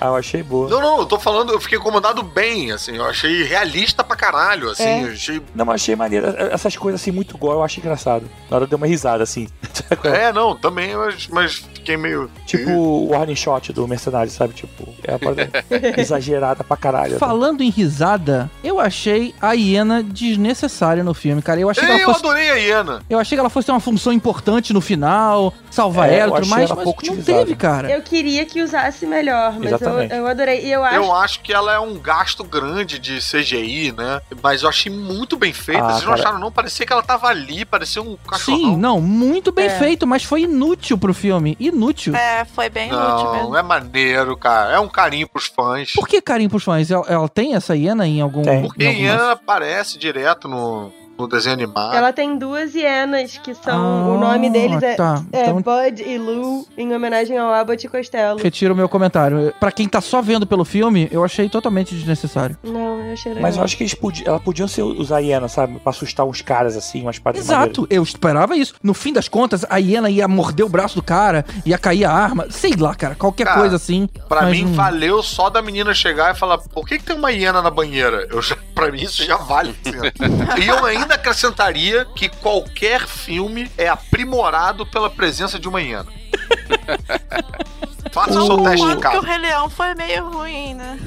Ah, eu achei boa. Não, não, eu tô falando, eu fiquei incomodado bem, assim. Eu achei realista pra caralho, assim. É. Achei. Não, mas achei maneiro. Essas coisas assim, muito igual, eu acho engraçado. Na hora deu uma risada, assim. É, não, também, mas, mas fiquei meio. Tipo o warning shot do mercenário, sabe? Tipo, é uma exagerada pra caralho. Falando em risada, eu achei a hiena desnecessária no filme, cara. Eu achei que Ei, ela eu fosse. adorei a hiena. Eu achei que ela fosse ter uma função importante no final, salvar É, ela eu e tudo mais, ela mas pouco não utilizada. teve, cara. Eu queria que usasse melhor, mas eu, Exatamente. eu adorei. E eu acho. Eu acho que ela é um gasto grande de CGI, né? Mas eu achei muito bem feita. Ah, Vocês não cara. acharam, não? Parecia que ela tava ali, parecia um cachorrão. Sim, não, muito bem É. feito, mas foi inútil pro filme. Inútil. É, foi bem inútil mesmo. Não, é maneiro, cara. É um carinho pros fãs. Por que carinho pros fãs? Ela, ela tem essa hiena em algum. Porque em a alguma- hiena aparece direto no, no desenho animado. Ela tem duas hienas que são. Ah, o nome deles é, tá. é Então- Bud e Lou, em homenagem ao Abbott e Costello. Retiro o meu comentário. Pra quem tá só vendo pelo filme, eu achei totalmente desnecessário. Não, eu achei legal. Mas eu acho que eles podiam, ela podiam ser, usar a hiena, sabe? Pra assustar uns caras assim, umas paradas Exato, eu esperava isso. No fim das contas, a hiena ia morder o braço do cara, ia cair a arma, sei lá, cara, qualquer Cara, coisa assim. Pra mas mim, valeu só da menina chegar e falar: por que, que tem uma hiena na banheira? Eu já, pra mim, isso já vale. assim. e eu ainda acrescentaria que qualquer filme é aprimorado pela presença de uma hiena. Faça o seu teste em Concordo que o casa. Rei Leão foi meio ruim, né?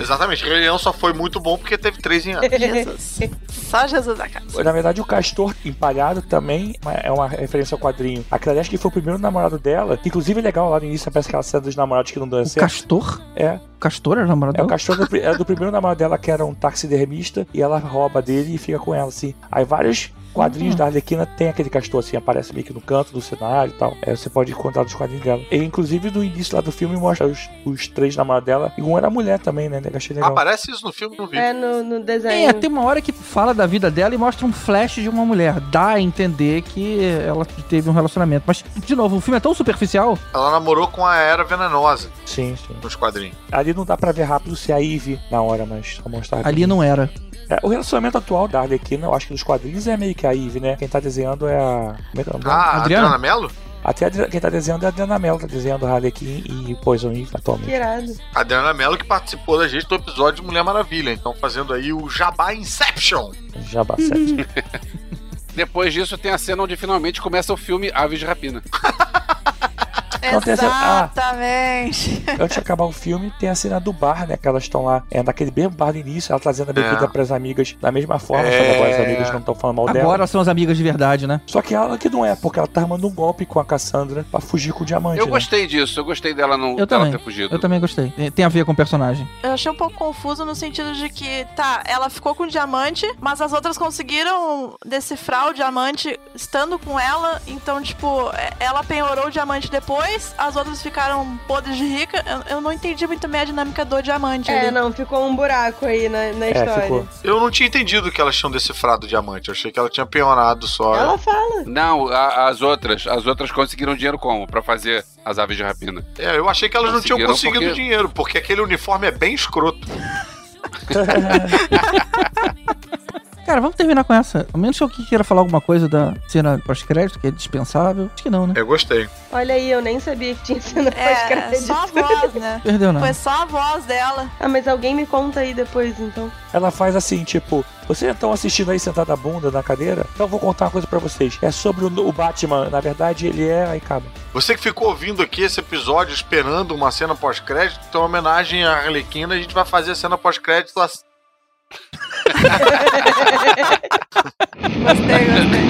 Exatamente, Rei Leão só foi muito bom porque teve três hienas. Jesus. Só Jesus da casa. Na verdade, o Castor empalhado também é uma referência ao quadrinho. A Clarice que foi o primeiro namorado dela, que inclusive é legal lá no início, parece aquela cena dos namorados que não dão certo. Castor? É. O Castor era namorado É o dela? Castor do, pri- é do primeiro namorado dela, que era um taxidermista, e ela rouba dele e fica com ela, assim. Aí vários quadrinhos Hum. da Arlequina tem aquele castor, assim, aparece meio que no canto do cenário e tal. É, você pode encontrar nos quadrinhos dela. E inclusive no início lá do filme mostra os, os três namorados dela, e um era mulher também, né? Eu achei legal. Aparece isso no filme, não vi. É, no, no desenho. É, tem uma hora que fala da vida dela e mostra um flash de uma mulher. Dá a entender que ela teve um relacionamento. Mas, de novo, o filme é tão superficial. Ela namorou com a Era Venenosa Sim, sim. nos quadrinhos. Ali não dá pra ver rápido se é a Eve na hora, mas só mostrar Ali rapidinho. não era. É, o relacionamento atual da Arlequina, eu acho que nos quadrinhos é meio que a Eve, né? Quem tá desenhando é a. Como é que é o nome dela? Ah, Adriana Mello? Até quem tá desenhando é a Adriana Mello, tá desenhando Harlequin e Poison Ivy atualmente. Que irado. A Adriana Mello que participou da gente do episódio de Mulher Maravilha. Então, fazendo aí o Jabá Inception. Jabá certo. Depois disso tem a cena onde finalmente começa o filme Aves de Rapina. Essa- ah. Exatamente. Antes de acabar o filme, tem a cena do bar, né? Que elas estão lá, é, naquele mesmo bar do início, ela trazendo a bebida É. pras amigas da mesma forma, só É. que agora as amigas não estão falando mal dela. Agora são as amigas de verdade, né? Só que ela que não é, porque ela tá armando um golpe com a Cassandra pra fugir com o diamante. Eu né? gostei disso, eu gostei dela não Eu dela também. ter fugido. Eu também gostei. Tem- Tem a ver com o personagem. Eu achei um pouco confuso no sentido de que, tá, ela ficou com o diamante, mas as outras conseguiram decifrar o diamante estando com ela. Então, tipo, é- ela penhorou o diamante depois, as outras ficaram podres de rica. Eu, eu não entendi muito bem a dinâmica do diamante. É, ali. não, ficou um buraco aí na, na história. Eu não tinha entendido que elas tinham decifrado o diamante. Eu achei que ela tinha penhorado só. Ela fala. Não, a- as outras, as outras conseguiram dinheiro como? Pra fazer as aves de rapina. É, eu achei que elas não tinham conseguido porque- dinheiro, porque aquele uniforme é bem escroto. Cara, vamos terminar com essa. A menos que alguém queira falar alguma coisa da cena pós-crédito, que é dispensável. Acho que não, né? Eu gostei. Olha aí, eu nem sabia que tinha cena É, pós-crédito. só a voz, né? Perdeu nada. Foi só a voz dela. Ah, mas alguém me conta aí depois, então. Ela faz assim, tipo, vocês estão assistindo aí sentado a bunda na cadeira? Então eu vou contar uma coisa pra vocês. É sobre o, o Batman. Na verdade, ele é. Aí acaba. Você que ficou ouvindo aqui esse episódio esperando uma cena pós-crédito, então, em homenagem à Arlequina, a gente vai fazer a cena pós-crédito assim. Gostei, gostei.